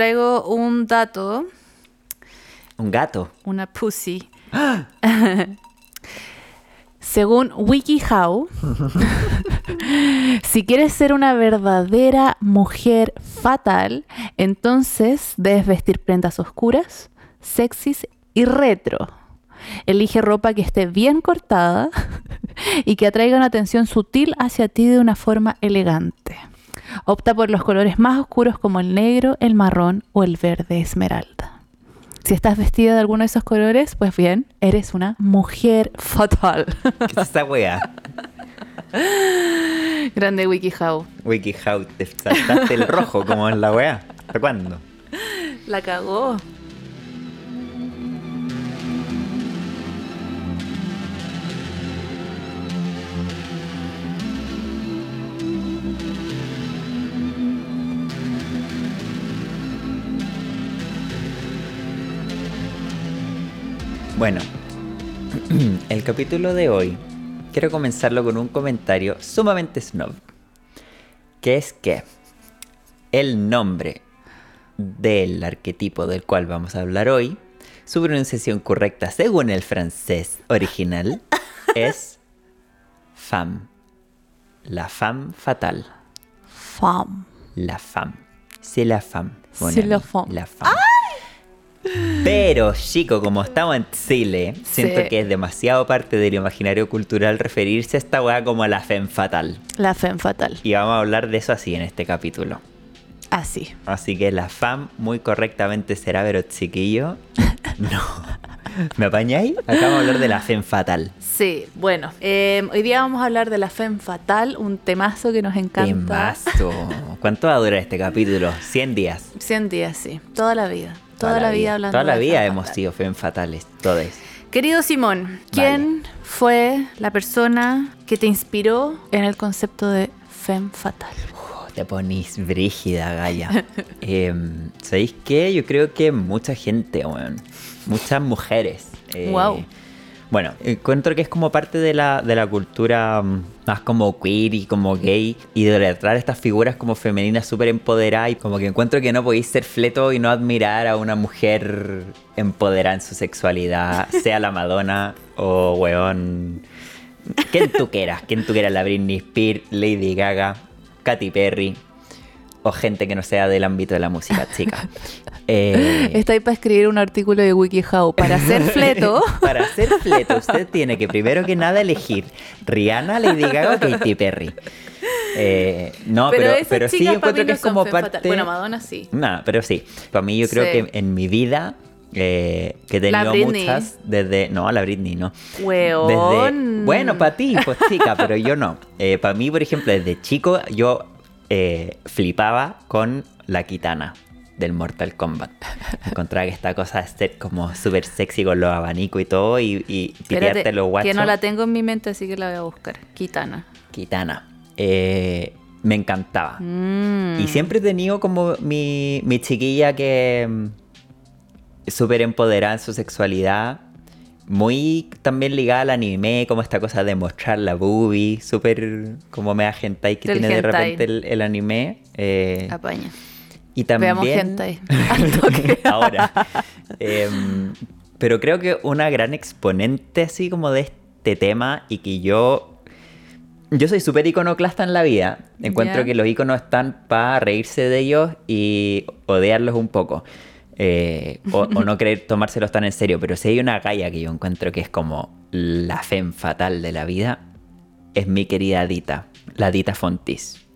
Traigo un dato, Un gato. una pussy. Según WikiHow, si quieres ser una verdadera mujer fatal, entonces debes vestir prendas oscuras, sexys y retro. Elige ropa que esté bien cortada y que atraiga una atención sutil hacia ti de una forma elegante. Opta por los colores más oscuros como el negro, el marrón o el verde esmeralda. Si estás vestida de alguno de esos colores, pues bien, eres una mujer fatal. ¿Qué es esta wea? Grande WikiHow. WikiHow, te saltaste el rojo como en la wea. ¿Hasta cuándo? La cagó. Bueno, el capítulo de hoy quiero comenzarlo con un comentario sumamente snob. Que es que el nombre del arquetipo del cual vamos a hablar hoy, su pronunciación correcta según el francés original, es femme. La femme fatal. Fam. La femme. C'est la femme. C'est la femme. La femme. Pero, chico, como estamos en Chile, siento Sí. que es demasiado parte del imaginario cultural referirse a esta weá como la femme fatal. La femme fatal. Y vamos a hablar de eso así en este capítulo. Así. Así que la femme muy correctamente será, pero chiquillo, no. ¿Me apañáis? Acá vamos a hablar de la femme fatal. Sí, bueno. eh, hoy día vamos a hablar de la femme fatal, un temazo que nos encanta. Temazo. ¿Cuánto va a durar este capítulo? 100 días. 100 días, sí. Toda la vida. Toda, la vida, hablando Toda la de vida hemos fatal. sido femme fatales, todos. Querido Simón, ¿quién fue la persona que te inspiró en el concepto de femme fatal? Te ponís brígida, Gaya. Eh, ¿Sabéis qué? Yo creo que mucha gente, weón. Muchas mujeres. eh, Guau. Bueno, encuentro que es como parte de la, de la cultura mm, más como queer y como gay. Idolatrar estas figuras como femeninas súper empoderadas. Y como que encuentro que no podéis ser fleto y no admirar a una mujer empoderada en su sexualidad. Sea la Madonna o, weón, quien tú quieras, quien tú quieras, la Britney Spears, Lady Gaga, Katy Perry o gente que no sea del ámbito de la música, chica. Eh, Está ahí para escribir un artículo de WikiHow. Para ser fleto, para ser fleto, usted tiene que primero que nada elegir Rihanna, Lady Gaga o Katy Perry. Eh, no, pero, esas pero sí encuentro mí que no es como parte. Bueno, Madonna sí. Nah, pero sí. Para mí yo creo Sí. que en mi vida eh, que he tenido muchas desde no la Britney no Weón. Desde- bueno para ti pues chica pero yo no para mí por ejemplo desde chico yo eh, flipaba con la kitana del Mortal Kombat encontraba que esta cosa de ser como súper sexy con los abanicos y todo y, y Espérate, los guachos que no la tengo en mi mente, así que la voy a buscar. Kitana. kitana Eh, me encantaba Mm. y siempre he tenido como mi, mi chiquilla que mm, súper empoderada en su sexualidad. Muy también ligada al anime, como esta cosa de mostrar la boobie, súper como mea hentai que tiene de repente el, el anime. eh, Apaña. y también... Veamos hentai. Ahora. Em, pero creo que una gran exponente así como de este tema y que yo... Yo soy súper iconoclasta en la vida. Encuentro que los iconos están para reírse de ellos y odiarlos un poco. Eh, o, o no querer tomárselos tan en serio. Pero si hay una galla que yo encuentro que es como la femme fatal de la vida, es mi querida Dita, la Dita Fontis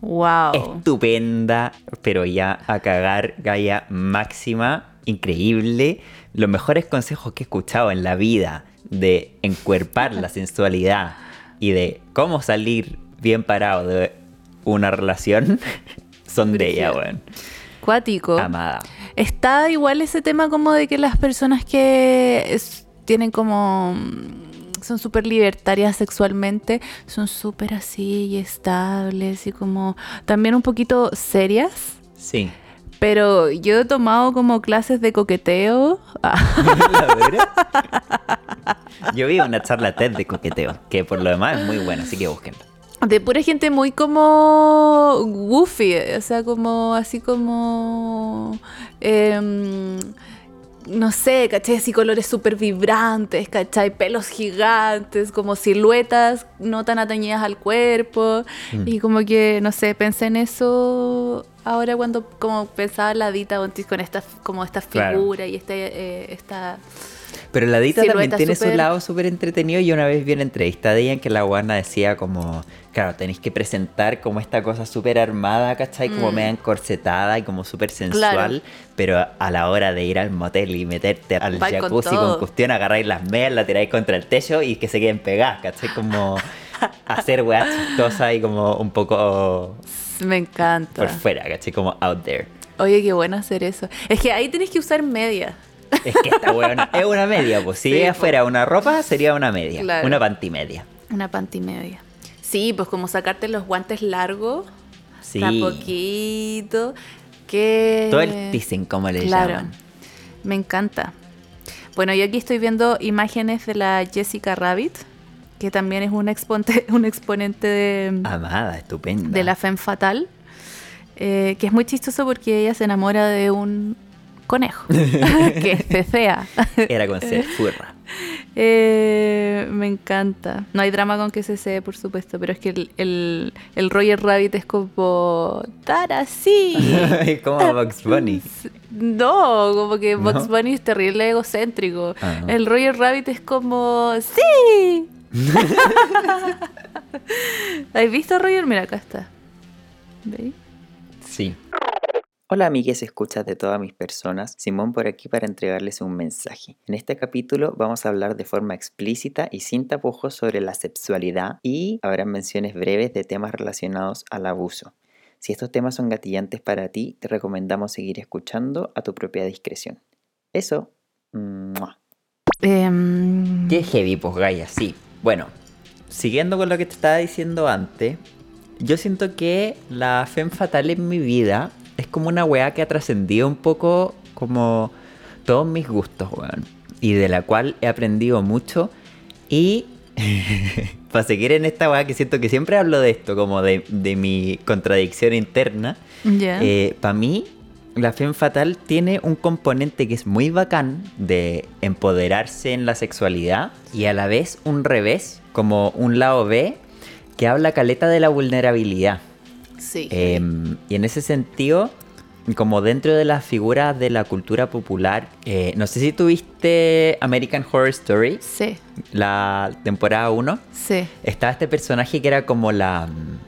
Wow. estupenda, pero ya a cagar, Gaia máxima, increíble. Los mejores consejos que he escuchado en la vida de encuerpar la sensualidad y de cómo salir bien parado de una relación son de ella, weón. Cuático. Amada. Está igual ese tema como de que las personas que es- tienen como... mm, Son súper libertarias sexualmente, son súper así y estables y como también un poquito serias. Sí. Pero yo he tomado como clases de coqueteo. ¿La? Yo vi una charla TED de coqueteo, que por lo demás es muy buena, así que búsquenla. De pura gente muy como goofy, o sea, como así como... em, no sé, ¿cachai? Así colores súper vibrantes, ¿cachai? Pelos gigantes, como siluetas no tan atañidas al cuerpo. Mm. Y como que, no sé, pensé en eso ahora cuando como pensaba en la Dita Bontis con esta, como esta Claro. figura y este, eh, esta... Pero la Dita también tiene su súper- lado súper entretenido y una vez vi una entrevista de ella en que la guana decía como, claro, tenéis que presentar como esta cosa súper armada, ¿cachai? Como Mm. media encorsetada y como súper sensual, Claro. pero a la hora de ir al motel y meterte al con jacuzzi con, todo. cuestión, agarráis las medias, la tiráis contra el techo y que se queden pegadas, ¿cachai? Como hacer weas chistosas y como un poco Me encanta. por fuera, ¿cachai? Como out there. Oye, qué bueno hacer eso. Es que ahí tenés que usar media. Es que esta weona es una media, pues si Sí, ella po. fuera una ropa, sería una media, Claro. una pantimedia. Una panty media. Sí, pues como sacarte los guantes largos, Sí. poquito, que... Todo el teasing, como le Claro, llaman. me encanta. Bueno, yo aquí estoy viendo imágenes de la Jessica Rabbit, que también es un, exponte, un exponente de, Amada, estupenda. de la femme fatal, eh, que es muy chistoso porque ella se enamora de un conejo, que es fea. Era con ser furra. Eh, me encanta. No hay drama con que se se, por supuesto, pero es que el, el, el Roger Rabbit es como tan así. Es como Bugs Bunny. No, como que Bugs ¿No? Bunny es terrible egocéntrico. Ah. El Roger Rabbit es como ¡Sí! ¿Has visto Roger? Mira, acá está. ¿Veis? Sí. Hola amigues escuchas de todas mis personas, Simón por aquí para entregarles un mensaje. En este capítulo vamos a hablar de forma explícita y sin tapujos sobre la sexualidad y habrá menciones breves de temas relacionados al abuso. Si estos temas son gatillantes para ti, te recomendamos seguir escuchando a tu propia discreción. Eso. ¡mua! Em, Qué heavy, pues Gaia, sí. Bueno, siguiendo con lo que te estaba diciendo antes, yo siento que la femme fatal en mi vida es como una weá que ha trascendido un poco como todos mis gustos, weón. Y de la cual he aprendido mucho. Y para seguir en esta weá que siento que siempre hablo de esto, como de, de mi contradicción interna, ya. para mí, la femme fatal tiene un componente que es muy bacán de empoderarse en la sexualidad y a la vez un revés, como un lado B, que habla caleta de la vulnerabilidad. Sí. Em, y en ese sentido, como dentro de las figuras de la cultura popular, eh, no sé si tuviste American Horror Story, sí, la temporada 1. sí. Estaba este personaje que era como la mm,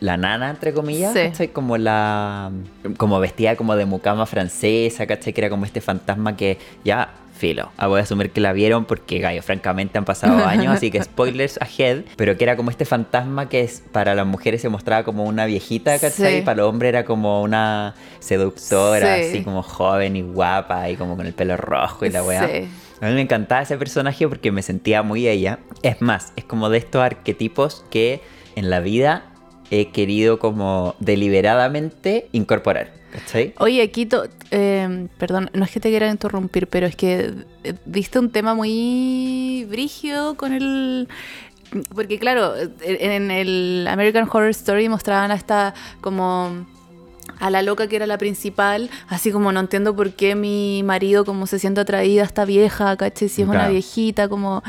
la nana, entre comillas, Sí. ¿cachai? Como la como vestida como de mucama francesa, ¿cachai? Que era como este fantasma que ya filo. Ah, voy a asumir que la vieron porque, gallo, francamente han pasado años, así que spoilers ahead. Pero que era como este fantasma que es, para las mujeres se mostraba como una viejita, ¿cachai? Sí. Y para los hombres era como una seductora, Sí. así como joven y guapa y como con el pelo rojo y la weá. Sí. A mí me encantaba ese personaje porque me sentía muy ella. Es más, es como de estos arquetipos que en la vida he querido como deliberadamente incorporar. ¿Cachai? Oye, aquí, to- eh, perdón, no es que te quiera interrumpir, pero es que eh, diste un tema muy brígido con el... Porque claro, eh, en el American Horror Story mostraban a esta como a la loca que era la principal, así como no entiendo por qué mi marido como se siente atraída a esta vieja, ¿cachai? Si es una viejita, como...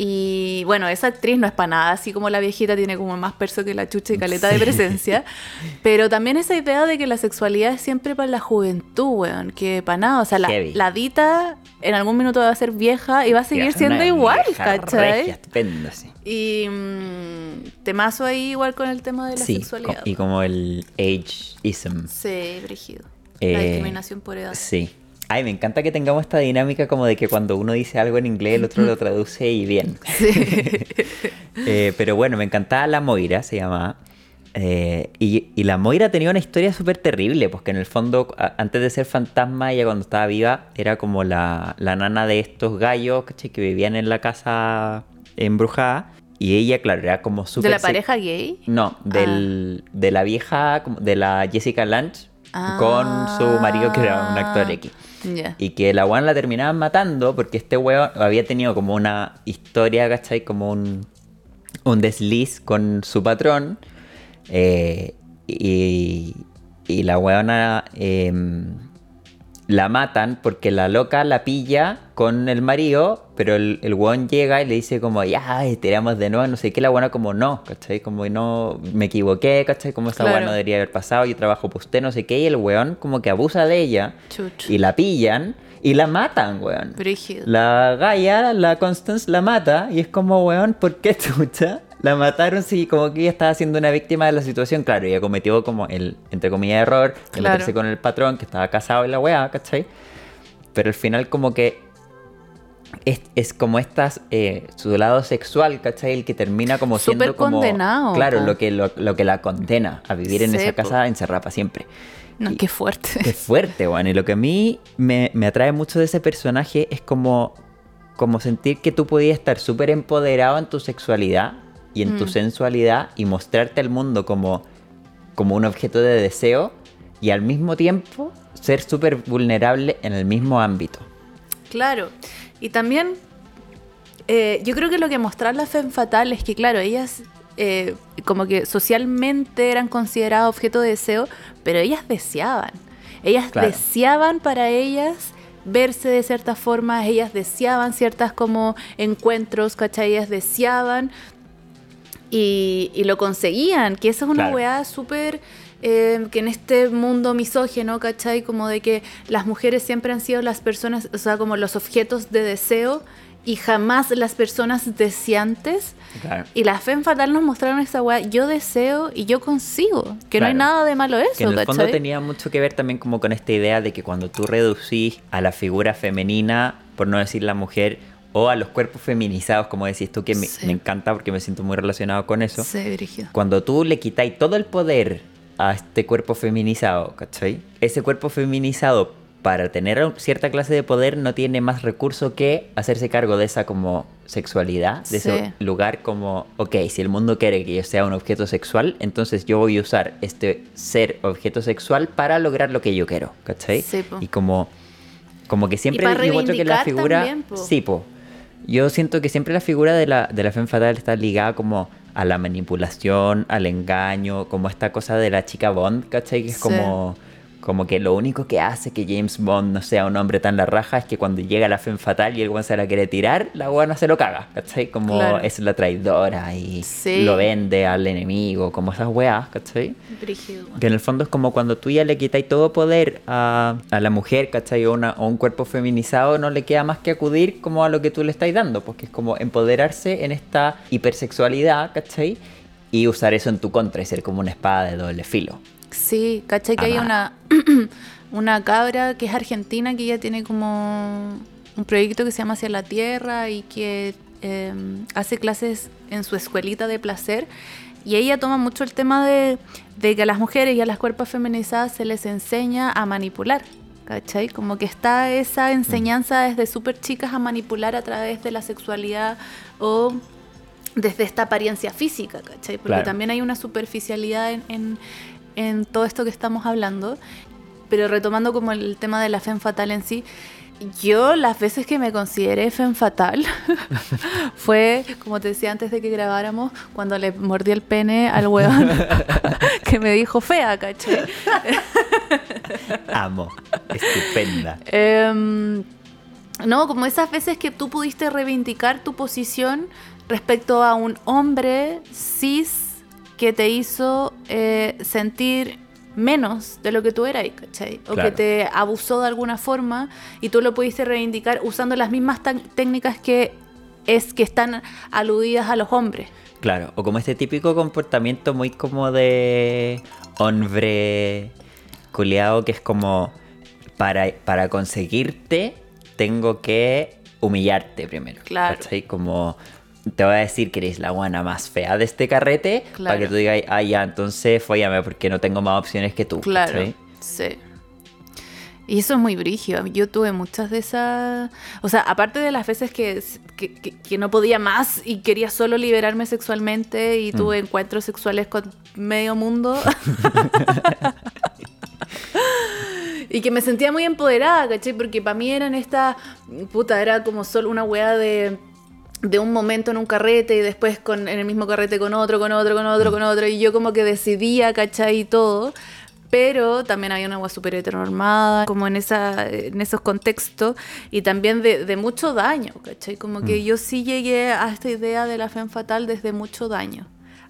Y bueno, esa actriz no es para nada, así como la viejita tiene como más perso que la chucha y caleta de presencia. Pero también esa idea de que la sexualidad es siempre para la juventud, weón, que para nada. O sea, la, la Dita en algún minuto va a ser vieja y va a seguir siendo Una igual, vieja ¿cachai? regia, sí. Y mm, temazo ahí igual con el tema de la Sí, sexualidad. co- y como el ageism. Sí, brígido. Eh, la discriminación por edad. Sí. Ay, me encanta que tengamos esta dinámica como de que cuando uno dice algo en inglés, el otro lo traduce y bien. Sí. Eh, pero bueno, me encantaba la Moira, se llamaba. Eh, y, y la Moira tenía una historia súper terrible, porque en el fondo, a- antes de ser fantasma, ella cuando estaba viva era como la, la nana de estos gallos que vivían en la casa embrujada. Y ella, claro, era como súper... ¿De la pareja gay? No, del, de la vieja, de la Jessica Lange, con su marido que era un actor X. Y que la weón la terminaban matando porque este weón había tenido como una historia, ¿cachai? Como un, un desliz con su patrón eh, y, y la weona em, la matan porque la loca la pilla con el marido, pero el, el weón llega y le dice como, ya, tiramos de nuevo, no sé qué, la buena como, no, ¿cachai? Como no, me equivoqué, ¿cachai? Como esa Claro. no debería haber pasado, yo trabajo por usted, no sé qué, y el weón como que abusa de ella Chuch. y la pillan y la matan, weón. Brígido. La Gaia, la Constance, la mata y es como, weón, ¿por qué chucha? La mataron si como que ella estaba siendo una víctima de la situación. Claro, ella cometió como el, entre comillas, error de Claro. meterse con el patrón que estaba casado y la weá, ¿cachai? Pero al final como que es, es como estas, eh, su lado sexual, ¿cachai? El que termina como siendo como... condenado, Claro, lo que, lo, lo que la condena a vivir en Sí, esa casa encerrada para siempre. No, Y- qué fuerte. Qué fuerte, weón. Y lo que a mí me, me atrae mucho de ese personaje es como, como sentir que tú podías estar súper empoderado en tu sexualidad y en tu Mm. sensualidad y mostrarte al mundo como, como un objeto de deseo y al mismo tiempo ser súper vulnerable en el mismo ámbito. Claro. Y también, eh, yo creo que lo que mostrar la Femme Fatal es que, claro, ellas eh, como que socialmente eran consideradas objeto de deseo, pero ellas deseaban. Ellas Claro. deseaban para ellas verse de cierta forma, ellas deseaban ciertas como encuentros, ¿cachai? Ellas deseaban y, y lo conseguían, que esa es una Claro. weá súper... eh, que en este mundo misógeno, ¿cachai? Como de que las mujeres siempre han sido las personas, o sea, como los objetos de deseo y jamás las personas deseantes. Claro. Y las Femme Fatal nos mostraron esa weá, yo deseo y yo consigo, que no hay Claro. nada de malo eso, Que en el fondo ¿cachai? tenía mucho que ver también como con esta idea de que cuando tú reducís a la figura femenina, por no decir la mujer, o a los cuerpos feminizados, como decís tú, que me, Sí. me encanta porque me siento muy relacionado con eso. Sí, brígido. Cuando tú le quitáis todo el poder a este cuerpo feminizado, ¿cachai? Ese cuerpo feminizado, para tener cierta clase de poder, no tiene más recurso que hacerse cargo de esa como sexualidad, de ese lugar como, ok, si el mundo quiere que yo sea un objeto sexual, entonces yo voy a usar este ser objeto sexual para lograr lo que yo quiero, ¿cachai? Sí, po. y como, como que siempre encuentro que la figura... también, po. Sí, po. Yo siento que siempre la figura de la, de la femme fatal está ligada como a la manipulación, al engaño, como esta cosa de la chica Bond, ¿cachai? Que es Sí. como, como que lo único que hace que James Bond no sea un hombre tan la raja es que cuando llega la femme fatal y el weón se la quiere tirar, la weona se lo caga, ¿cachai? Como Claro. es la traidora y Sí. lo vende al enemigo, como esas weas, ¿cachai? Brígido. Que en el fondo es como cuando tú ya le quitáis todo poder a, a la mujer, ¿cachai? O, una- o un cuerpo feminizado, no le queda más que acudir como a lo que tú le estáis dando, porque es como empoderarse en esta hipersexualidad, ¿cachai? Y usar eso en tu contra y ser como una espada de doble filo. Sí, ¿cachai? Que hay una, una cabra que es argentina que ella tiene como un proyecto que se llama Hacia la Tierra y que eh, hace clases en su escuelita de placer. Y ella toma mucho el tema de, de que a las mujeres y a las cuerpos feminizadas se les enseña a manipular. ¿Cachai? Como que está esa enseñanza desde súper chicas a manipular a través de la sexualidad o desde esta apariencia física, ¿cachai? Porque Claro. también hay una superficialidad en, en- en todo esto que estamos hablando. Pero retomando como el tema de la femme fatal en sí, yo las veces que me consideré femme fatal fue, como te decía antes de que grabáramos, cuando le mordí el pene al weón que me dijo fea, ¿cachai? Amo. Estupenda. Em, no, como esas veces que tú pudiste reivindicar tu posición respecto a un hombre cis que te hizo eh, sentir menos de lo que tú eras, ¿cachai? O Claro. que te abusó de alguna forma y tú lo pudiste reivindicar usando las mismas técnicas que es que están aludidas a los hombres. Claro, o como este típico comportamiento muy como de hombre culiao que es como para, para conseguirte tengo que humillarte primero. Claro. ¿cachai? Como te voy a decir que eres la guana más fea de este carrete para Claro. que tú digas, ah, ya, entonces fóllame porque no tengo más opciones que tú. Claro, sí. Y eso es muy brígido. Yo tuve muchas de esas... O sea, aparte de las veces que, que, que- que no podía más y quería solo liberarme sexualmente y tuve encuentros sexuales con medio mundo. y que me sentía muy empoderada, ¿cachai? Porque para mí eran esta... Puta, era como solo una weá de de un momento en un carrete y después con, en el mismo carrete con otro, con otro, con otro, con otro, y yo como que decidía, ¿cachai? Y todo. Pero también había una agua súper heteronormada, como en, esa, en esos contextos, y también de, de mucho daño, ¿cachai? Como que Mm. yo sí llegué a esta idea de la femme fatal desde mucho daño.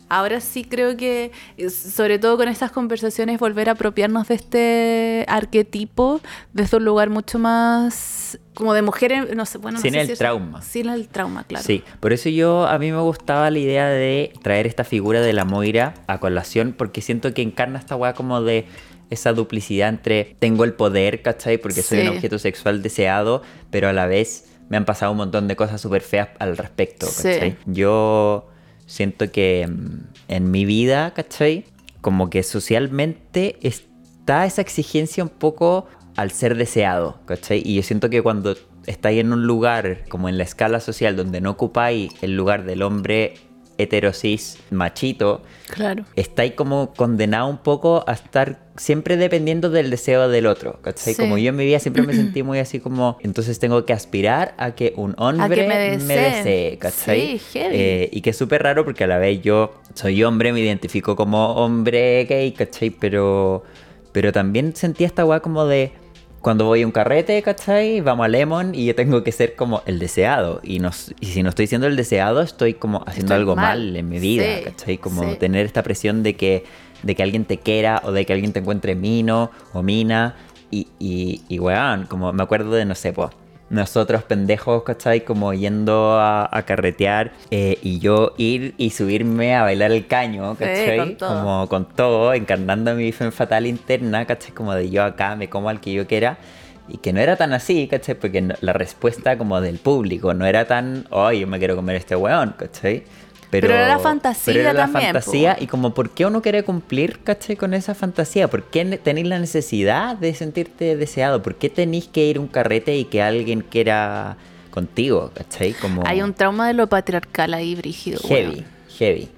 Ahora sí creo que, eh, sobre todo con estas conversaciones, volver a apropiarnos de este arquetipo desde un lugar mucho más como de mujeres, no sé, bueno, no Sin sé el si trauma. Sin el trauma, claro. Sí, por eso yo a mí me gustaba la idea de traer esta figura de la Moira a colación, porque siento que encarna esta weá como de esa duplicidad entre tengo el poder, ¿cachai? Porque soy Sí. un objeto sexual deseado, pero a la vez me han pasado un montón de cosas súper feas al respecto, Sí. ¿cachai? Yo siento que mm, en mi vida, ¿cachai? Como que socialmente está esa exigencia un poco al ser deseado, ¿cachai? Y yo siento que cuando estáis en un lugar, como en la escala social, donde no ocupáis el lugar del hombre heterosis machito, Claro. estáis como condenado un poco a estar siempre dependiendo del deseo del otro, ¿cachai? Sí. Como yo en mi vida siempre me sentí muy así como, entonces tengo que aspirar a que un hombre me me desee. desee, ¿cachai? Sí, heavy. Eh, y que es súper raro porque a la vez yo soy hombre, me identifico como hombre gay, ¿cachai? Pero, pero también sentía esta weá como de cuando voy a un carrete, ¿cachai? Vamos a Lemon y yo tengo que ser como el deseado. Y, no, y si no estoy siendo el deseado, estoy como haciendo Estoy algo mal. mal. en mi vida, Sí, ¿cachai? Como sí. tener esta presión de que, de que alguien te quiera o de que alguien te encuentre mino o mina. Y, y, y weón, como me acuerdo de, no sé, pues, nosotros pendejos, ¿cachai? Como yendo a, a carretear eh, y yo ir y subirme a bailar el caño, Sí, ¿cachai? con todo. Como con todo, encarnando mi fe fatal interna, ¿cachai? Como de yo acá me como al que yo quiera. Y que no era tan así, ¿cachai? Porque no- la respuesta como del público no era tan, oh, yo me quiero comer este weón, ¿cachai? Pero era la fantasía pero era la también, fantasía po. y como, ¿por qué uno quiere cumplir, ¿cachai? Con esa fantasía? ¿Por qué tenéis la necesidad de sentirte deseado? ¿Por qué tenéis que ir a un carrete y que alguien quiera contigo, ¿cachai? Como Hay un trauma de lo patriarcal ahí, brígido. heavy, weón. heavy.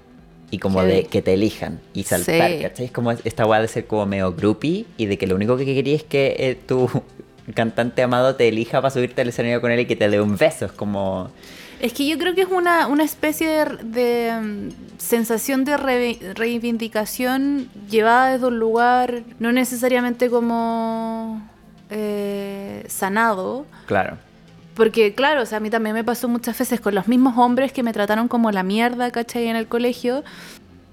Y como Heavy. de que te elijan y saltar, Sí. ¿cachai? Es como esta weá de ser como medio groupie y de que lo único que querías es que eh, tu cantante amado te elija para subirte al escenario con él y que te dé un beso. Es como... Es que yo creo que es una, una especie de, de, mm, sensación de re- reivindicación llevada desde un lugar no necesariamente como eh, sanado. Claro. Porque claro, o sea, a mí también me pasó muchas veces con los mismos hombres que me trataron como la mierda, ¿cachai? En el colegio.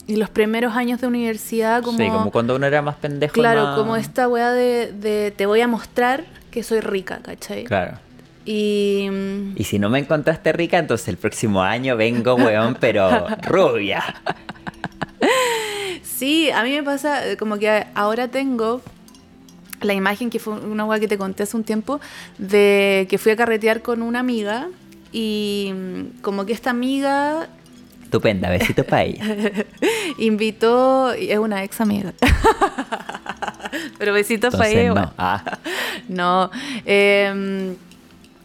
Y los primeros años de universidad como... Sí, como cuando uno era más pendejo. Claro, más- como esta weá de, de te voy a mostrar que soy rica, ¿cachai? Claro. Y... Y si no me encontraste rica, entonces el próximo año vengo, weón, pero rubia. Sí, a mí me pasa eh, como que ahora tengo la imagen que fue una weá que te conté hace un tiempo de que fui a carretear con una amiga y mm, como que esta amiga Estupenda, besitos para ella. invitó, es una ex amiga. Pero besitos para ella. no. Ah, No. eh,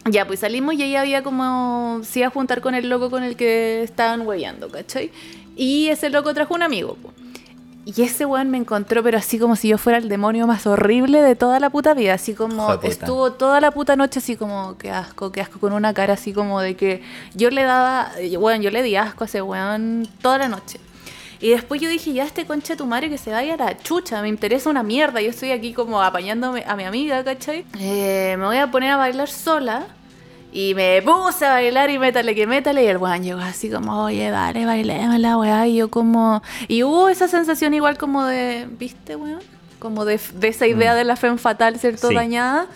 ya, pues salimos y ella había como. Se iba a juntar con el loco con el que estaban hueveando, ¿cachai? Y ese loco trajo un amigo, po. Y ese weón me encontró, pero así como si yo fuera el demonio más horrible de toda la puta vida. Así como Joder, estuvo toda la puta noche así como, qué asco, qué asco, con una cara así como de que yo le daba, weón, yo le di asco a ese weón toda la noche. Y después yo dije, ya este concha de tu madre que se vaya a la chucha, me interesa una mierda. Yo estoy aquí como apañándome a mi amiga, ¿cachai? Eh, me voy a poner a bailar sola. Y me puse a bailar y métale que métale. Y el weón llegó así como, oye, dale, bailemos la weá. Y yo como... Y hubo esa sensación igual como de, ¿viste, weón? Como de, de esa idea Mm. de la fe fatal, ¿cierto? Sí. Dañada.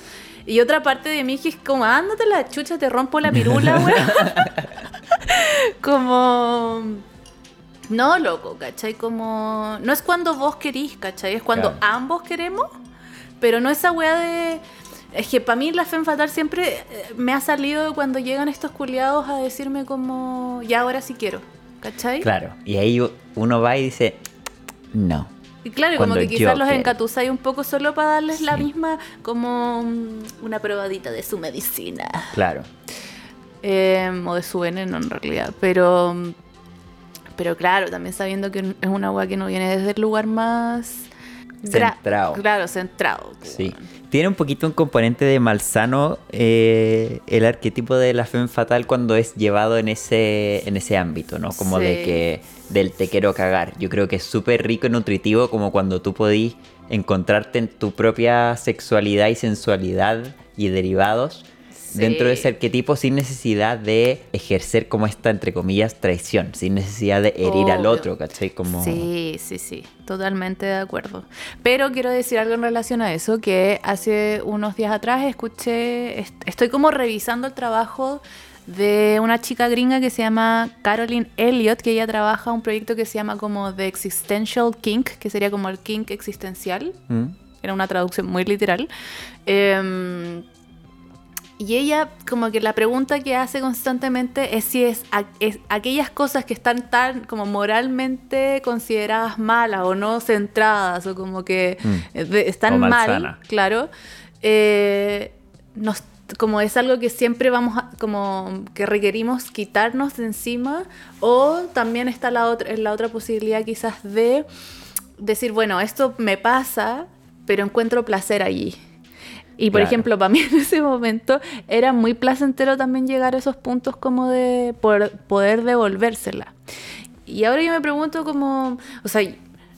Y otra parte de mí que es como, ándate la chucha, te rompo la pirula, weón. como... No, loco, ¿cachai? Como... No es cuando vos querís, ¿cachai? Es cuando Claro. ambos queremos, pero no esa weá de... Es que para mí la fe fatal siempre eh, me ha salido cuando llegan estos culiados a decirme como... Ya, ahora sí quiero, ¿cachai? claro. Y ahí uno va y dice, no. Y claro, como que quizás los encatusáis un poco solo para darles la misma, como mm, una probadita de su medicina. Claro. Eh, o de su veneno en realidad. Pero, pero claro, también sabiendo que es una agua que no viene desde el lugar más Centrado. Claro, centrado. Sí. Tiene un poquito un componente de malsano eh, el arquetipo de la femme fatal cuando es llevado en ese, en ese ámbito, ¿no? Como de que del te quiero cagar. Yo creo que es súper rico y nutritivo como cuando tú podís encontrarte en tu propia sexualidad y sensualidad y derivados Sí. dentro de ese arquetipo sin necesidad de ejercer como esta, entre comillas, traición, sin necesidad de herir al otro, ¿cachai? Como... Sí, sí, sí, totalmente de acuerdo. Pero quiero decir algo en relación a eso, que hace unos días atrás escuché, est- estoy como revisando el trabajo de una chica gringa que se llama Caroline Elliott, que ella trabaja un proyecto que se llama como The Existential Kink, que sería como el kink existencial, ¿Mm? era una traducción muy literal. Em, y ella, como que la pregunta que hace constantemente es si es, a- es aquellas cosas que están tan como moralmente consideradas malas o no centradas o como que Mm. eh, de- están O mal, malsana. claro, eh, nos, como es algo que siempre vamos a, como que requerimos quitarnos de encima o también está la otra, la otra posibilidad quizás de decir, bueno, esto me pasa, pero encuentro placer allí. Y por Claro. ejemplo, para mí en ese momento era muy placentero también llegar a esos puntos como de por- poder devolvérsela. Y ahora yo me pregunto como, o sea,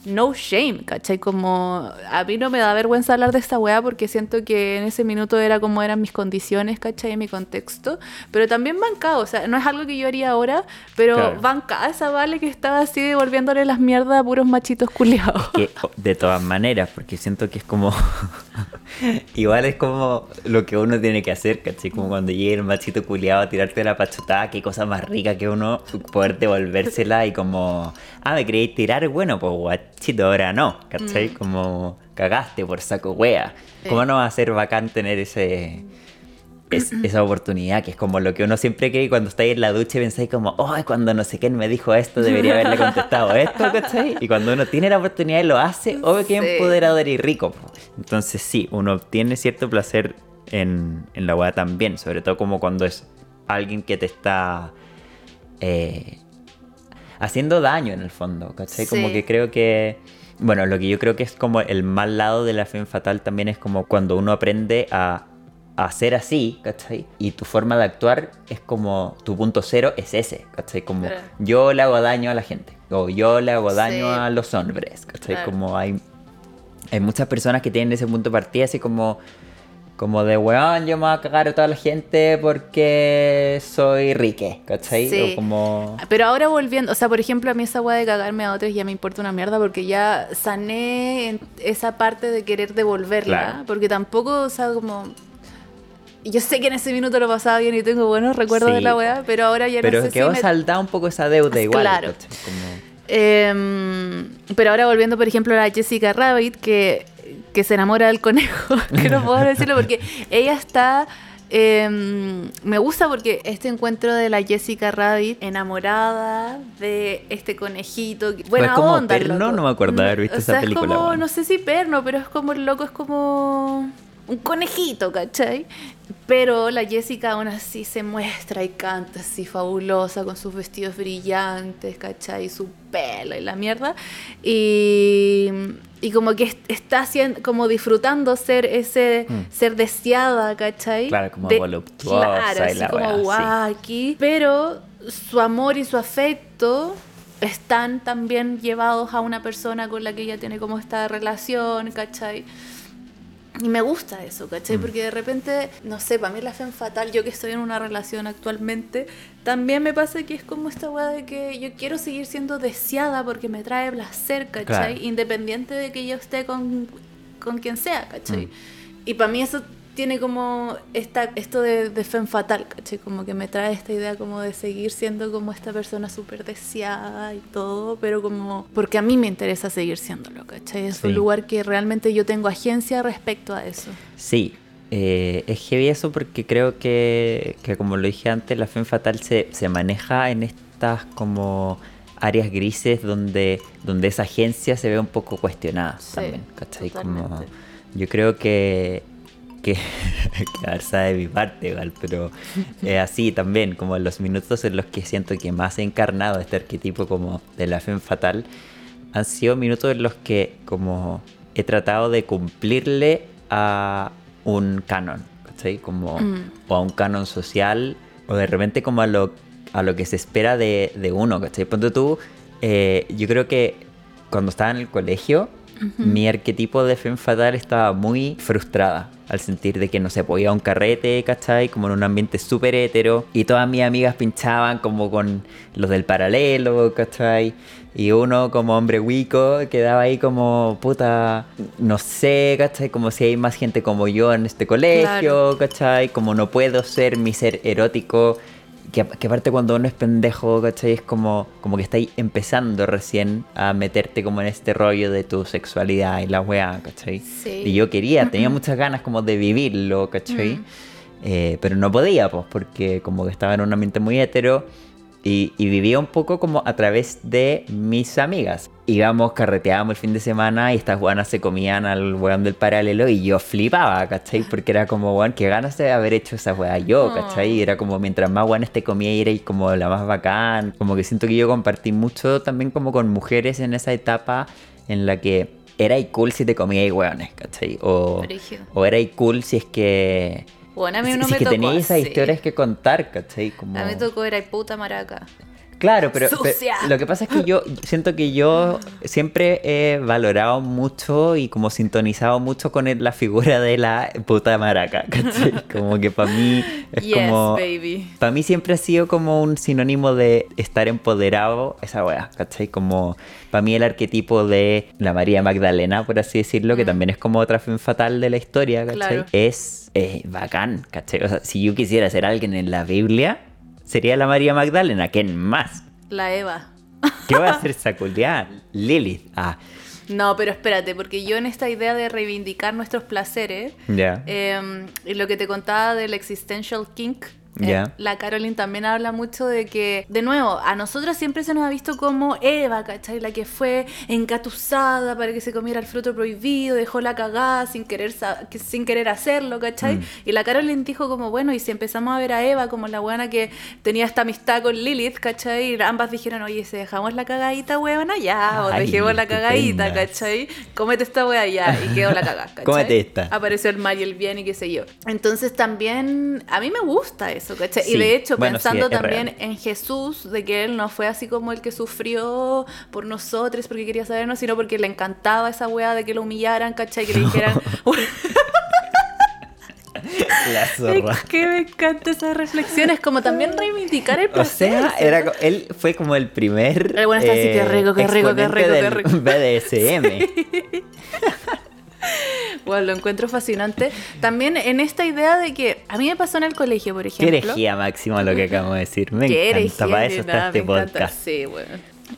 no shame, ¿cachai? Como a mí no me da vergüenza hablar de esta weá porque siento que en ese minuto era como eran mis condiciones, ¿cachai? Mi contexto. Pero también bancada, o sea, no es algo que yo haría ahora, pero Claro. bancada esa vale que estaba así devolviéndole las mierdas a puros machitos culiados. que de todas maneras, porque siento que es como. Igual es como lo que uno tiene que hacer, ¿cachai? Como cuando llega el machito culiado a tirarte la pachotada, qué cosa más rica que uno poder devolvérsela y como. Ah, me queréis tirar, bueno, pues guachito, ahora no, ¿cachai? Como cagaste por saco wea. ¿Cómo no va a ser bacán tener ese. es- esa oportunidad, que es como lo que uno siempre cree cuando estáis en la ducha y pensáis como, ay, cuando no sé quién me dijo esto, debería haberle contestado esto, ¿cachai? Y cuando uno tiene la oportunidad y lo hace, es Sí. empoderador y rico. Entonces sí, uno obtiene cierto placer en, en la weá también, sobre todo como cuando es alguien que te está eh, haciendo daño en el fondo, ¿cachai? Como que creo que... Bueno, lo que yo creo que es como el mal lado de la fe fatal también es como cuando uno aprende a, a ser así, ¿cachai? Y tu forma de actuar es como tu punto cero es ese, ¿cachai? Como Claro. yo le hago daño a la gente o yo le hago daño Sí. a los hombres, ¿cachai? Claro. Como hay, hay muchas personas que tienen ese punto de partida así como... Como de, weón, yo me voy a cagar a toda la gente porque soy rique, ¿cachai? Sí. O como... Pero ahora volviendo, o sea, por ejemplo, a mí esa weá de cagarme a otros ya me importa una mierda porque ya sané en esa parte de querer devolverla. Claro. Porque tampoco, o sea, como. Yo sé que en ese minuto lo pasaba bien y tengo buenos recuerdos Sí. de la weá, pero ahora ya Pero no sé quedó si me- saldada un poco esa deuda igual. Claro. Em, pero ahora volviendo, por ejemplo, a la Jessica Rabbit, que, que se enamora del conejo, que no puedo decirlo porque ella está... em, me gusta porque este encuentro de la Jessica Rabbit enamorada de este conejito. Buena como onda, perno? loco. No me acuerdo de haber visto O esa sea, película, Es como, bueno. no sé si perno, pero es como el loco, es como un conejito, ¿cachai? Pero la Jessica aún así se muestra y canta así fabulosa con sus vestidos brillantes, ¿cachai? Su pelo y la mierda. Y, y como que est- está haciendo, como disfrutando ser ese, Mm. ser deseada, ¿cachai? Claro, como voluptuosa Claro, y la como sí. Pero su amor y su afecto están también llevados a una persona con la que ella tiene como esta relación, ¿cachai? Y me gusta eso, ¿cachai? Mm. Porque de repente, no sé, para mí la fe fatal, yo que estoy en una relación actualmente, también me pasa que es como esta weá de que yo quiero seguir siendo deseada porque me trae placer, ¿cachai? Claro. Independiente de que yo esté con, con quien sea, ¿cachai? Mm. Y para mí eso tiene como esta, esto de, de femme fatal, ¿cachai? Como que me trae esta idea como de seguir siendo como esta persona súper deseada y todo, pero como porque a mí me interesa seguir siéndolo, ¿cachai? Es un lugar que realmente yo tengo agencia respecto a eso. Sí, eh, es heavy eso porque creo que, que como lo dije antes, la fe fatal se, se maneja en estas como áreas grises donde, donde esa agencia se ve un poco cuestionada Sí, también, ¿cachai? Como, yo creo que que, que de mi parte igual, pero eh, así también, como en los minutos en los que siento que más he encarnado este arquetipo como de la fe fatal, han sido minutos en los que como he tratado de cumplirle a un canon, ¿cachai? Como, Mm. o a un canon social, o de repente como a lo, a lo que se espera de, de uno, ¿cachai? Ponte tú, eh, yo creo que cuando estaba en el colegio, mi arquetipo de femme fatal estaba muy frustrada al sentir de que no se podía un carrete, ¿cachai? Como en un ambiente súper hetero. Y todas mis amigas pinchaban como con los del paralelo, ¿cachai? Y uno como hombre wico quedaba ahí como, puta, no sé, ¿cachai? Como si hay más gente como yo en este colegio, Claro. ¿cachai? Como no puedo ser mi ser erótico. Que, que aparte cuando uno es pendejo, ¿cachai? Es como, como que estáis empezando recién a meterte como en este rollo de tu sexualidad y la weá, ¿cachai? Sí. Y yo quería, tenía muchas ganas como de vivirlo, ¿cachai? Mm. Eh, pero no podía, pues, porque como que estaba en un ambiente muy hetero y, y vivía un poco como a través de mis amigas. Íbamos, carreteábamos el fin de semana y estas guanas se comían al weón del paralelo y yo flipaba, ¿cachai? Porque era como, weón, qué ganas de haber hecho esa weá yo, ¿cachai? Y era como, mientras más guanes te comía, era como la más bacán. Como que siento que yo compartí mucho también como con mujeres en esa etapa en la que era cool si te comíais weones, ¿cachai? O, Brígido. o era cool si es que... Bueno, a mí si, no si me es que tocó teníais esas historias que contar, ¿cachai? Como... A mí me tocó era puta maraca. Claro, pero, pero Sucia. lo que pasa es que yo siento que yo siempre he valorado mucho y como sintonizado mucho con la figura de la puta maraca, ¿cachai? Como que para mí es yes, como... baby. Para mí siempre ha sido como un sinónimo de estar empoderado, esa wea, ¿cachai? Como para mí el arquetipo de la María Magdalena, por así decirlo, que también es como otra fin fatal de la historia, ¿cachai? Claro. Es eh, bacán, ¿cachai? O sea, si yo quisiera ser alguien en la Biblia, sería la María Magdalena, ¿quién más? La Eva. ¿Qué va a hacer esa? Lilith. Ah, No, pero espérate, porque yo en esta idea de reivindicar nuestros placeres, ya. eh, y lo que te contaba del existential kink, eh, Ya. la Caroline también habla mucho de que, de nuevo, a nosotras siempre se nos ha visto como Eva, ¿cachai? La que fue engatusada para que se comiera el fruto prohibido, dejó la cagada sin querer, sin querer hacerlo, ¿cachai? Mm. Y la Caroline dijo como, bueno, y si empezamos a ver a Eva como la buena que tenía esta amistad con Lilith, ¿cachai? Y ambas dijeron, oye, si dejamos la cagadita, huevona, ya, o Ay, dejemos la cagadita. ¿cachai? Cómete esta wea ya, y quedó la cagada, ¿cachai? Cómete esta. Apareció el mal y el bien y qué sé yo. Entonces también, a mí me gusta eso, ¿cachai? Sí, Y de hecho, bueno, sí, pensando también en Jesús, de que él no fue así como el que sufrió por nosotros porque quería sabernos, sino porque le encantaba esa wea de que lo humillaran, ¿cachai? Que le dijeran... La zorra. Es que me encanta esas reflexiones, como también reivindicar el O placer. sea, era, él fue como el primer. El bueno está así, qué rico, qué rico, qué rico, qué rico. BDSM. Bueno, lo encuentro fascinante. También en esta idea de que a mí me pasó en el colegio, por Qué ejemplo. herejía máximo lo que acabo de decir. Me Qué encanta. herejía, Para eso está nada, este encanta. podcast. Sí, bueno.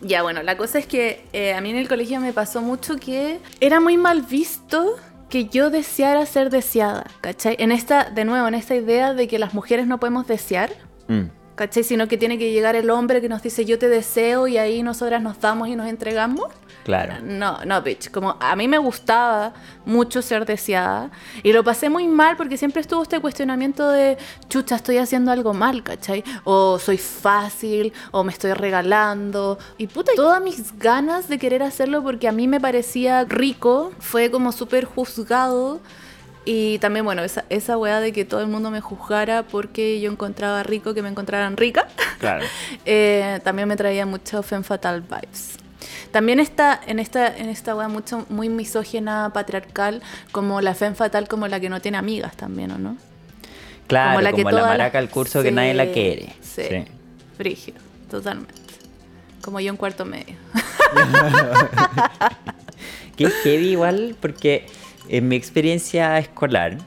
Ya, bueno, la cosa es que eh, a mí en el colegio me pasó mucho que era muy mal visto que yo deseara ser deseada, ¿cachai? En esta, de nuevo, en esta idea de que las mujeres no podemos desear, Mm, ¿cachai? Sino que tiene que llegar el hombre que nos dice yo te deseo y ahí nosotras nos damos y nos entregamos. Claro. No, no, bitch. Como a mí me gustaba mucho ser deseada y lo pasé muy mal porque siempre estuvo este cuestionamiento de, chucha, estoy haciendo algo mal, ¿cachai? O soy fácil, o me estoy regalando. Y puta, todas mis ganas de querer hacerlo porque a mí me parecía rico fue como súper juzgado. Y también, bueno, esa, esa weá de que todo el mundo me juzgara porque yo encontraba rico que me encontraran rica. Claro. Eh, también me traía mucho Femme Fatal vibes. También está en esta, en esta wea mucho, muy misógena, patriarcal, como la Femme Fatal, como la que no tiene amigas también, ¿o no? Claro, como la, que las- maraca al curso que nadie la quiere. Sí, Sí. Brígido, totalmente. Como yo en cuarto medio. Que es heavy igual, porque en mi experiencia escolar,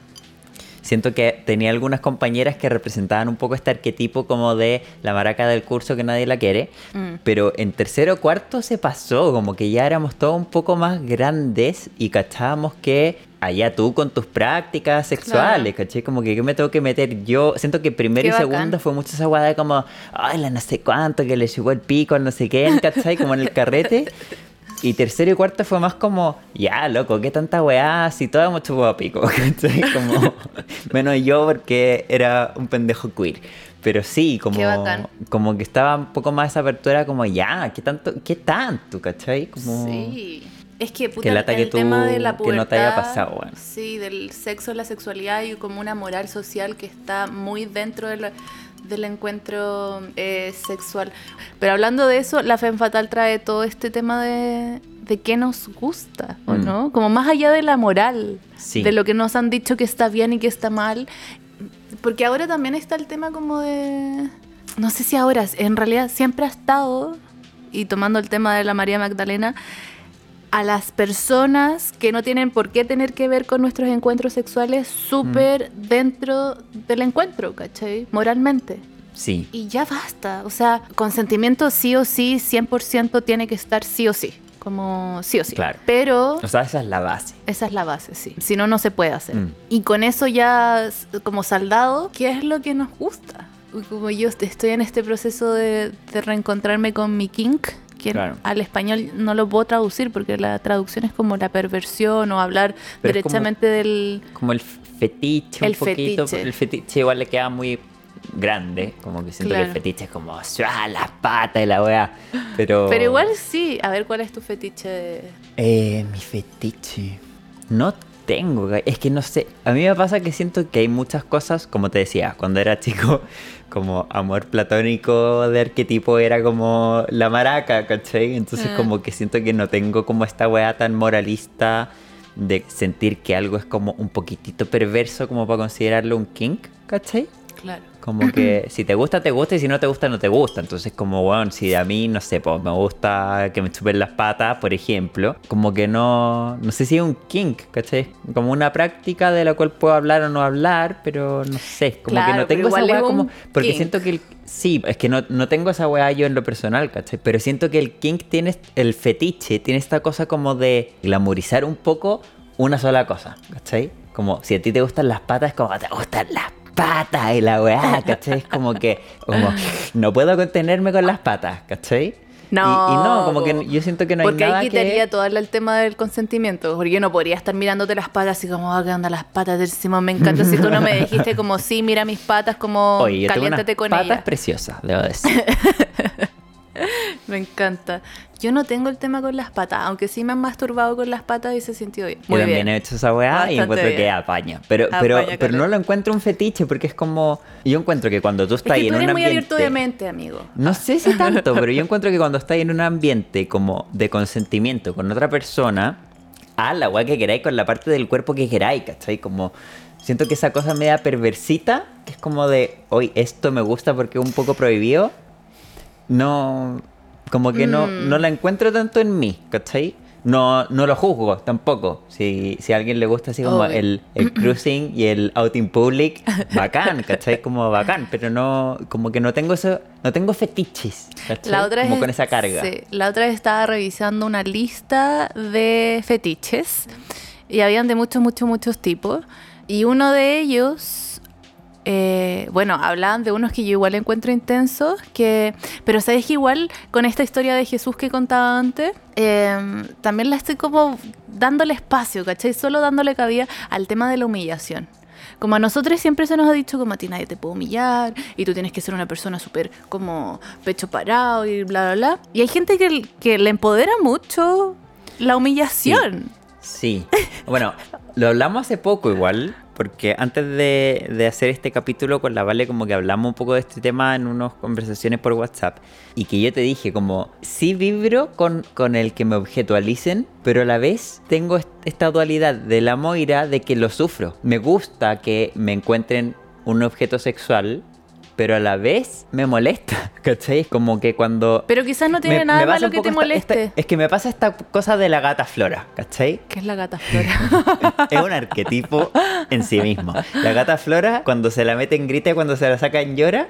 siento que tenía algunas compañeras que representaban un poco este arquetipo como de la maraca del curso que nadie la quiere, Mm. pero en tercero o cuarto se pasó, como que ya éramos todos un poco más grandes y cachábamos que allá tú con tus prácticas sexuales, ¿caché? Como que ¿qué me tengo que meter yo. Siento que primero y segundo fue mucho esa guada de como, ay, la no sé cuánto, que le llegó el pico no sé qué, ¿cachai? Como en el carrete. Y tercero y cuarto fue más como, ya, loco, qué tanta weá, si todo hemos chupado pico, ¿cachai? Como, menos yo porque era un pendejo queer. Pero sí, como, como que estaba un poco más esa apertura, como, ya, qué tanto, qué tanto, ¿cachai? Como, Sí. Es que, puta, Que el que tú- tema de la que pubertad, no te haya pasado, weón. sí, del sexo, la sexualidad y como una moral social que está muy dentro de la- del encuentro eh, sexual. Pero hablando de eso, la Femme Fatal trae todo este tema de, de qué nos gusta, ¿o Mm. no? Como más allá de la moral, Sí. de lo que nos han dicho que está bien y que está mal. Porque ahora también está el tema como de... No sé si ahora, en realidad siempre ha estado, y tomando el tema de la María Magdalena, a las personas que no tienen por qué tener que ver con nuestros encuentros sexuales súper dentro del encuentro, ¿cachai? Moralmente. Sí. Y ya basta. O sea, consentimiento sí o sí, 100% tiene que estar sí o sí. Como sí o sí. Claro. Pero O sea, esa es la base. esa es la base, sí. Si no, no se puede hacer. Mm. Y con eso ya, como saldado, ¿qué es lo que nos gusta? Como yo est- estoy en este proceso de, de reencontrarme con mi kink, que Claro. al español no lo puedo traducir porque la traducción es como la perversión o hablar Pero es como- derechamente del... Como el fetiche El un poquito. fetiche. El fetiche igual le queda muy grande. Como que siento que Claro. el fetiche es como ¡suah! las patas y la weá. Pero. Pero igual sí. A ver, ¿cuál es tu fetiche? Eh, mi fetiche. No tengo, es que no sé. A mí me pasa que siento que hay muchas cosas, como te decía, cuando era chico, como amor platónico de arquetipo era como la maraca, ¿cachai? Entonces, Ah. como que siento que no tengo como esta weá tan moralista de sentir que algo es como un poquitito perverso como para considerarlo un kink, ¿cachai? Claro. Como que si te gusta, te gusta y si no te gusta, no te gusta. Entonces, como, bueno, si a mí, no sé, pues me gusta que me chupen las patas, por ejemplo, como que no, no sé si es un kink, ¿cachai? Como una práctica de la cual puedo hablar o no hablar, pero no sé, como Claro, que no tengo esa weá es como... Porque kink. siento que el... Sí, es que no, no tengo esa weá yo en lo personal, ¿cachai? Pero siento que el kink tiene, el fetiche, tiene esta cosa como de glamorizar un poco una sola cosa, ¿cachai? Como si a ti te gustan las patas, como te gustan las patas y la weá, ¿cachai? Es como que, como, no puedo contenerme con las patas, ¿cachai? No, Y, y no, como que yo siento que no hay porque nada ahí quitaría que... todo el tema del consentimiento. Porque yo no podría estar mirándote las patas así como, ah, ¿qué onda las patas del Simón? Me encanta si tú no me dijiste como, sí, mira mis patas, como, Oye, yo tengo unas caliéntate con patas ellas. preciosas, debo decir. Me encanta. Yo no tengo el tema con las patas, aunque sí me han masturbado con las patas y se sintió bien. Yo Muy también bien. he hecho esa weá Bastante y encuentro que bien. apaña. Pero, pero, Apaña, pero no caleta. lo encuentro un fetiche porque es como... Yo encuentro que cuando tú Es estás que ahí tú en un eres muy ambiente... abierto de mente, amigo. No sé si tanto, pero yo encuentro que cuando estáis en un ambiente como de consentimiento con otra persona, a la weá que queráis con la parte del cuerpo que queráis, ¿cachai? Como siento que esa cosa media perversita, que es como de, hoy esto me gusta porque es un poco prohibido, no, como que no, Mm. no la encuentro tanto en mí, ¿cachai? No, no lo juzgo tampoco. Si, si a alguien le gusta así como Obvio. el, el cruising y el out in public, bacán, ¿cachai? Como bacán, pero no, como que no tengo eso, no tengo fetiches, ¿cachai? La otra como con esa carga. sí, la otra vez estaba revisando una lista de fetiches y habían de muchos, muchos, muchos tipos. Y uno de ellos, eh, bueno, hablaban de unos que yo igual encuentro intensos, que, pero sabes que igual con esta historia de Jesús que contaba antes, eh, también la estoy como dándole espacio, ¿cachai? Solo dándole cabida al tema de la humillación. Como a nosotros siempre se nos ha dicho como a ti nadie te puede humillar y tú tienes que ser una persona súper como pecho parado y bla, bla, bla. Y hay gente que, que le empodera mucho la humillación. Bueno, lo hablamos hace poco igual, porque antes de, de hacer este capítulo con la Vale como que hablamos un poco de este tema en unas conversaciones por WhatsApp. Y que yo te dije como, sí vibro con, con el que me objetualicen, pero a la vez tengo est- esta dualidad de la Moira de que lo sufro. Me gusta que me encuentren un objeto sexual, pero a la vez me molesta, ¿cachai? Como que cuando... Pero quizás no tiene me- nada me malo que te moleste. esta- es que me pasa esta cosa de la gata flora, ¿cachai? ¿Qué es la gata flora? es un arquetipo en sí mismo. La gata Flora, cuando se la meten grita y cuando se la sacan llora.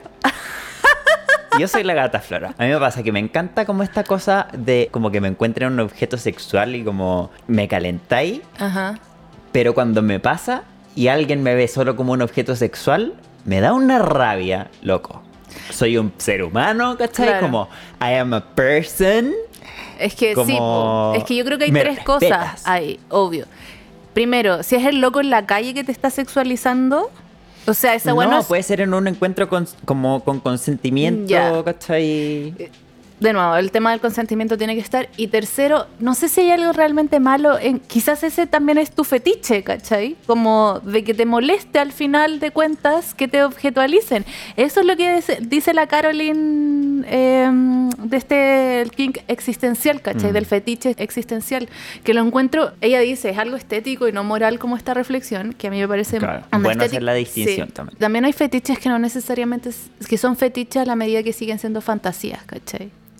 Yo soy la gata Flora. A mí me pasa que me encanta como esta cosa de como que me encuentren un objeto sexual y como me calentáis, Ajá. pero cuando me pasa y alguien me ve solo como un objeto sexual, me da una rabia, loco. Soy un ser humano, ¿cachai? Claro. Como I am a person. Es que sí, Como, es que yo creo que hay ¿me tres cosas ahí, obvio. Primero, si es el loco en la calle que te está sexualizando, o sea, esa no, bueno es- puede ser en un encuentro con, como con consentimiento, Ya. ¿cachai? De nuevo, el tema del consentimiento tiene que estar. Y tercero, no sé si hay algo realmente malo en. Quizás ese también es tu fetiche, ¿cachai? Como de que te moleste al final de cuentas que te objetualicen. Eso es lo que dice la Caroline em, de este el King existencial, ¿cachai? Mm. Del fetiche existencial. Que lo encuentro, ella dice, es algo estético y no moral como esta reflexión, que a mí me parece. Claro. Bueno hacer la distinción también. También hay fetiches que no necesariamente. que son fetiches a la medida que siguen siendo fantasías, ¿cachai?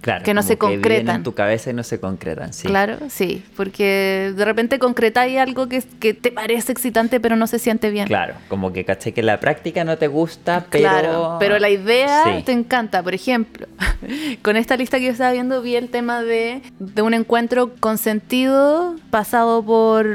Claro, que no se concretan. en tu cabeza y no se concretan, sí. Claro, sí, porque de repente concretáis algo que, que te parece excitante pero no se siente bien. Claro, como que caché que la práctica no te gusta, pero... Claro, pero la idea te encanta. Por ejemplo, con esta lista que yo estaba viendo vi el tema de, de un encuentro consentido pasado por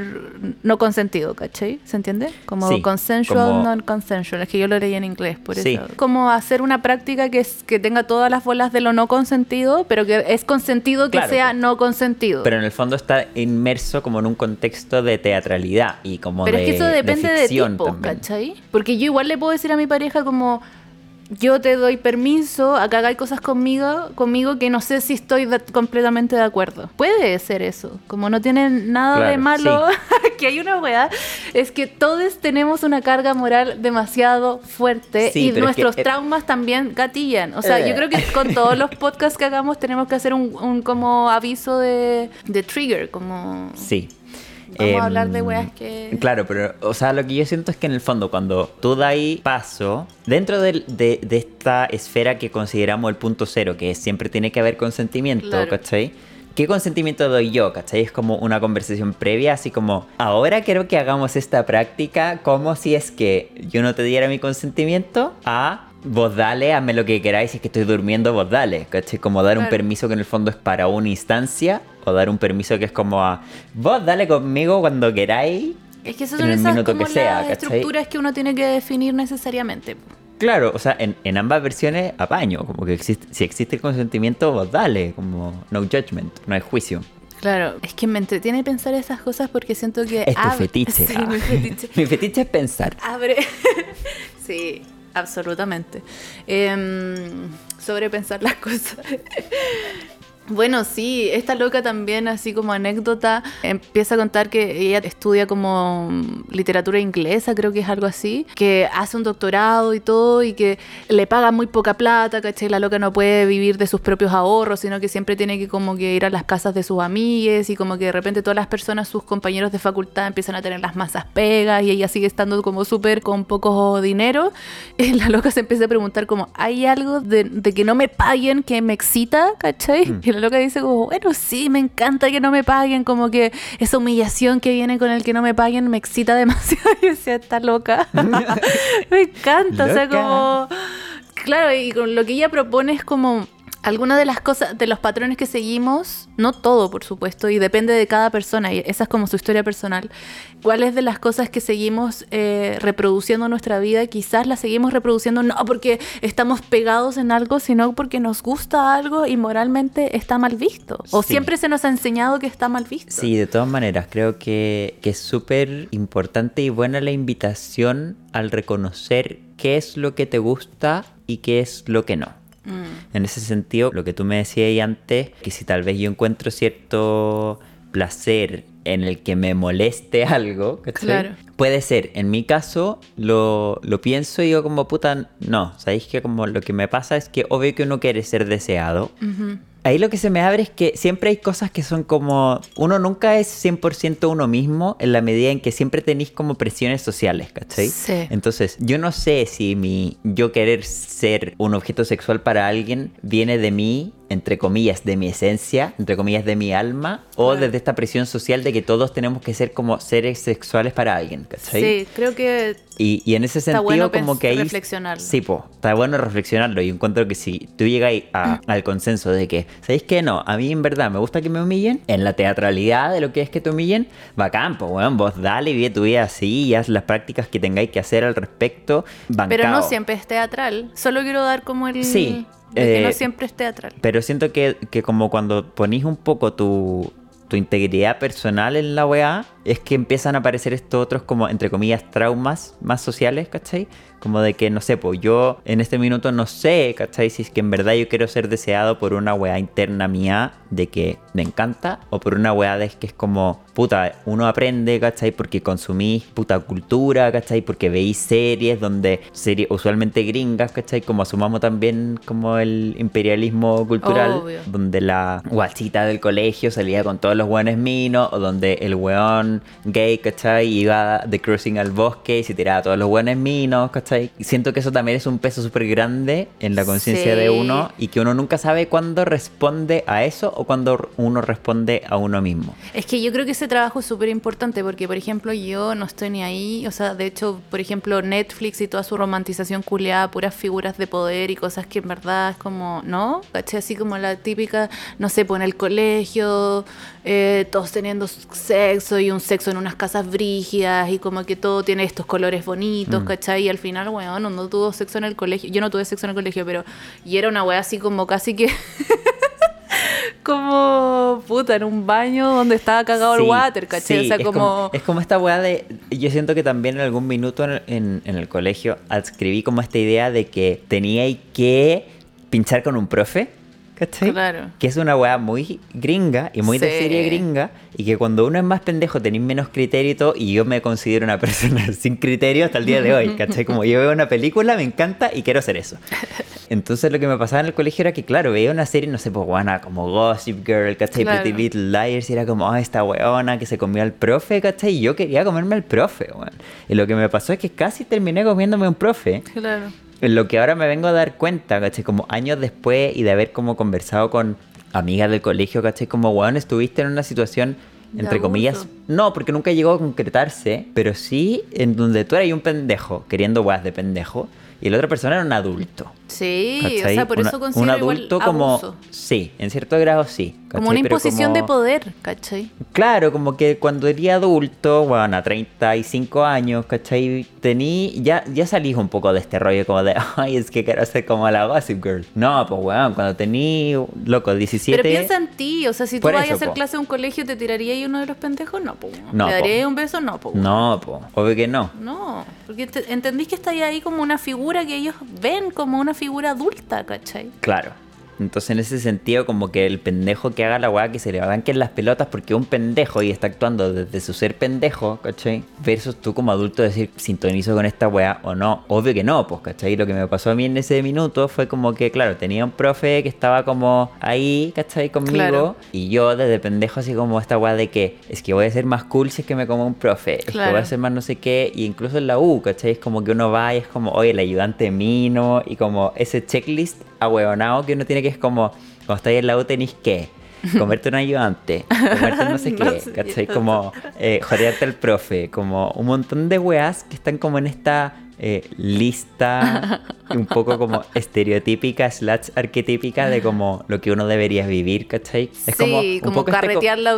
no consentido, ¿cachai? ¿Se entiende? Como consensual, non-consensual. Es que yo lo leí en inglés, por eso. Como hacer una práctica que, es, que tenga todas las bolas de lo no consentido pero que es consentido que sea no consentido. Pero en el fondo está inmerso como en un contexto de teatralidad y como pero de es que eso depende de, tipo, ¿cachai? Porque yo igual le puedo decir a mi pareja como yo te doy permiso a que hagáis cosas conmigo, conmigo que no sé si estoy completamente de acuerdo. Puede ser eso. Como no tiene nada de malo que hay una weá, es que todos tenemos una carga moral demasiado fuerte y nuestros traumas también gatillan. O sea, yo eh. creo que con todos los podcasts que hagamos tenemos que hacer un, un como aviso de, de trigger, como... Sí. Vamos a hablar de em, weas que. Claro, pero, o sea, lo que yo siento es que en el fondo, cuando tú das paso, dentro de, de, esta esfera que consideramos el punto cero, que siempre tiene que haber consentimiento, ¿cachai? ¿Qué consentimiento doy yo? ¿Cachai? Es como una conversación previa, así como, ahora quiero que hagamos esta práctica como si es que yo no te diera mi consentimiento a vos dale, hazme lo que queráis, si es que estoy durmiendo, vos dale, ¿cachai? Como dar un permiso que en el fondo es para una instancia o dar un permiso que es como a vos dale conmigo cuando queráis. Es que esas son esas como que sea, las estructuras que uno tiene que definir necesariamente. Claro, o sea, en, ambas versiones apaño, como que existe, si existe el consentimiento, vos dale, como no judgment, no hay juicio. Claro, es que me entretiene pensar esas cosas porque siento que... Es tu fetiche. Sí, mi fetiche. mi fetiche es pensar. Abre... sí, absolutamente. Eh, sobrepensar las cosas. Bueno, sí, esta loca también, así como anécdota, empieza a contar que ella estudia como literatura inglesa, creo que es algo así, que hace un doctorado y todo y que le paga muy poca plata, ¿cachai? La loca no puede vivir de sus propios ahorros, sino que siempre tiene que como que ir a las casas de sus amigues y como que de repente todas las personas, sus compañeros de facultad empiezan a tener las masas pegas y ella sigue estando como súper con poco dinero. Y la loca se empieza a preguntar como, ¿hay algo de, que no me paguen que me excita, ¿cachai? Mm lo que dice como, bueno, sí, me encanta que no me paguen, como que esa humillación que viene con el que no me paguen me excita demasiado. y decía, está loca. me encanta, o sea, como... Claro, y con lo que ella propone es como algunas de las cosas, de los patrones que seguimos, no todo, por supuesto, y depende de cada persona, y esa es como su historia personal. ¿Cuáles de las cosas que seguimos eh, reproduciendo en nuestra vida, quizás las seguimos reproduciendo no porque estamos pegados en algo, sino porque nos gusta algo y moralmente está mal visto? O siempre se nos ha enseñado que está mal visto. Sí, de todas maneras, creo que, que es súper importante y buena la invitación al reconocer qué es lo que te gusta y qué es lo que no. En ese sentido, lo que tú me decías antes, que si tal vez yo encuentro cierto placer en el que me moleste algo, Puede ser, en mi caso lo, lo, pienso y digo como puta, no, sabéis que como lo que me pasa es que obvio que uno quiere ser deseado, ahí lo que se me abre es que siempre hay cosas que son como. Uno nunca es 100% uno mismo en la medida en que siempre tenéis como presiones sociales, ¿cachai? Sí. Entonces, yo no sé si mi yo querer ser un objeto sexual para alguien viene de mí entre comillas, de mi esencia, entre comillas, de mi alma, o desde esta presión social de que todos tenemos que ser como seres sexuales para alguien, ¿cachai? Sí, creo que... Y, y en ese sentido como que ahí... Reflexionarlo. Sí, pues, está bueno reflexionarlo y encuentro que si tú llegas a, al consenso de que, ¿sabéis qué? No, a mí en verdad me gusta que me humillen, en la teatralidad de lo que es que te humillen, bacán, pues, bueno, vos dale, vive tu vida así y haz las prácticas que tengáis que hacer al respecto. Pero no siempre es teatral, solo quiero dar como el... Sí, que no eh, siempre es teatral. Pero siento que, que como cuando ponís un poco tu, tu integridad personal en la weá, es que empiezan a aparecer estos otros como, entre comillas, traumas más sociales, ¿cachai? Como de que, no sé, pues yo en este minuto no sé, ¿cachai? Si es que en verdad yo quiero ser deseado por una weá interna mía de que me encanta o por una weá de que es como, puta, uno aprende, ¿cachai? Porque consumís puta cultura, ¿cachai? Porque veis series donde, series usualmente gringas, ¿cachai? Como asumamos también como el imperialismo cultural, Obvio. donde la guachita del colegio salía con todos los buenos minos o donde el weón gay, ¿cachai? Iba de cruising al bosque y se tiraba todos los buenos minos, ¿cachai? Y siento que eso también es un peso súper grande en la conciencia de Sí. uno y que uno nunca sabe cuándo responde a eso o cuándo uno responde a uno mismo. Es que yo creo que ese trabajo es súper importante porque, por ejemplo, yo no estoy ni ahí. O sea, de hecho, por ejemplo, Netflix y toda su romantización culeada, puras figuras de poder y cosas que en verdad es como, ¿no? ¿Cachai? Así como la típica, no sé, pues en el colegio, eh, todos teniendo sexo y un sexo en unas casas brígidas y como que todo tiene estos colores bonitos, Mm. ¿cachai? Y al final, weón, no tuvo sexo en el colegio. Yo no tuve sexo en el colegio, pero. Y era una weá así como casi que. como puta en un baño donde estaba cagado el water, ¿cachai? sí, o sea, es como, Es como esta weá de... Yo siento que también en algún minuto en, en- en el colegio adscribí como esta idea de que tenía que pinchar con un profe, ¿cachai? Claro. Que es una weá muy gringa y muy de serie gringa y que cuando uno es más pendejo tenéis menos criterio y todo y yo me considero una persona sin criterio hasta el día de hoy, ¿cachai? Como yo veo una película, me encanta y quiero hacer eso. Entonces lo que me pasaba en el colegio era que, claro, veía una serie, no sé, pues buena, como Gossip Girl, ¿cachai? Claro. Pretty Little Liars, y era como, ah, esta weona que se comió al profe, ¿cachai? Y yo quería comerme al profe, weón. Y lo que me pasó es que casi terminé comiéndome un profe. claro. En lo que ahora me vengo a dar cuenta, ¿cachai? Como años después y de haber como conversado con amigas del colegio, ¿cachai? Como, weón, estuviste en una situación, entre comillas, no, porque nunca llegó a concretarse, pero sí en donde tú eras un pendejo, queriendo weas de pendejo, y la otra persona era un adulto. Sí, o sea, por Una- eso considero Un adulto igual como... abuso. Sí, en cierto grado sí. Como una imposición de poder, ¿cachai? Claro, como que cuando eres adulto, bueno, a 35 años, ¿cachai? Tení, ya, ya salís un poco de este rollo como de, ay, es que quiero ser como la Gossip Girl. No, pues weón, cuando tení, loco, 17... Pero piensa en ti, o sea, si tú vas a hacer po. clase en un colegio, ¿te tiraría ahí uno de los pendejos? No, pues. No, ¿Le daría un beso? No, pues. No, pues, obvio que no. No, porque te- entendís que está ahí como una figura que ellos ven como una figura adulta, ¿cachai? Claro. Entonces, en ese sentido, como que el pendejo que haga la weá que se le banquen las pelotas porque un pendejo y está actuando desde su ser pendejo, ¿cachai? Versus tú como adulto decir, sintonizo con esta weá o no. Obvio que no, pues, ¿cachai? Lo que me pasó a mí en ese minuto fue como que, claro, tenía un profe que estaba como ahí, ¿cachai? Conmigo. Claro. Y yo desde pendejo así como esta weá de que es que voy a ser más cool si es que me como un profe. Es que voy a ser más no sé qué. Y incluso en la U, ¿cachai? Es como que uno va y es como, oye, el ayudante mino. Y como ese checklist ahueonado que uno tiene que es como, cuando estáis en la U tenéis que comerte un ayudante, comerte no sé No qué, sé, ¿cachai? yo Como eh, jodearte al profe, como un montón de weas que están como en esta eh, lista un poco como estereotípica slash arquetípica de como lo que uno debería vivir, ¿cachai? Es sí, como, poco este co- carretear la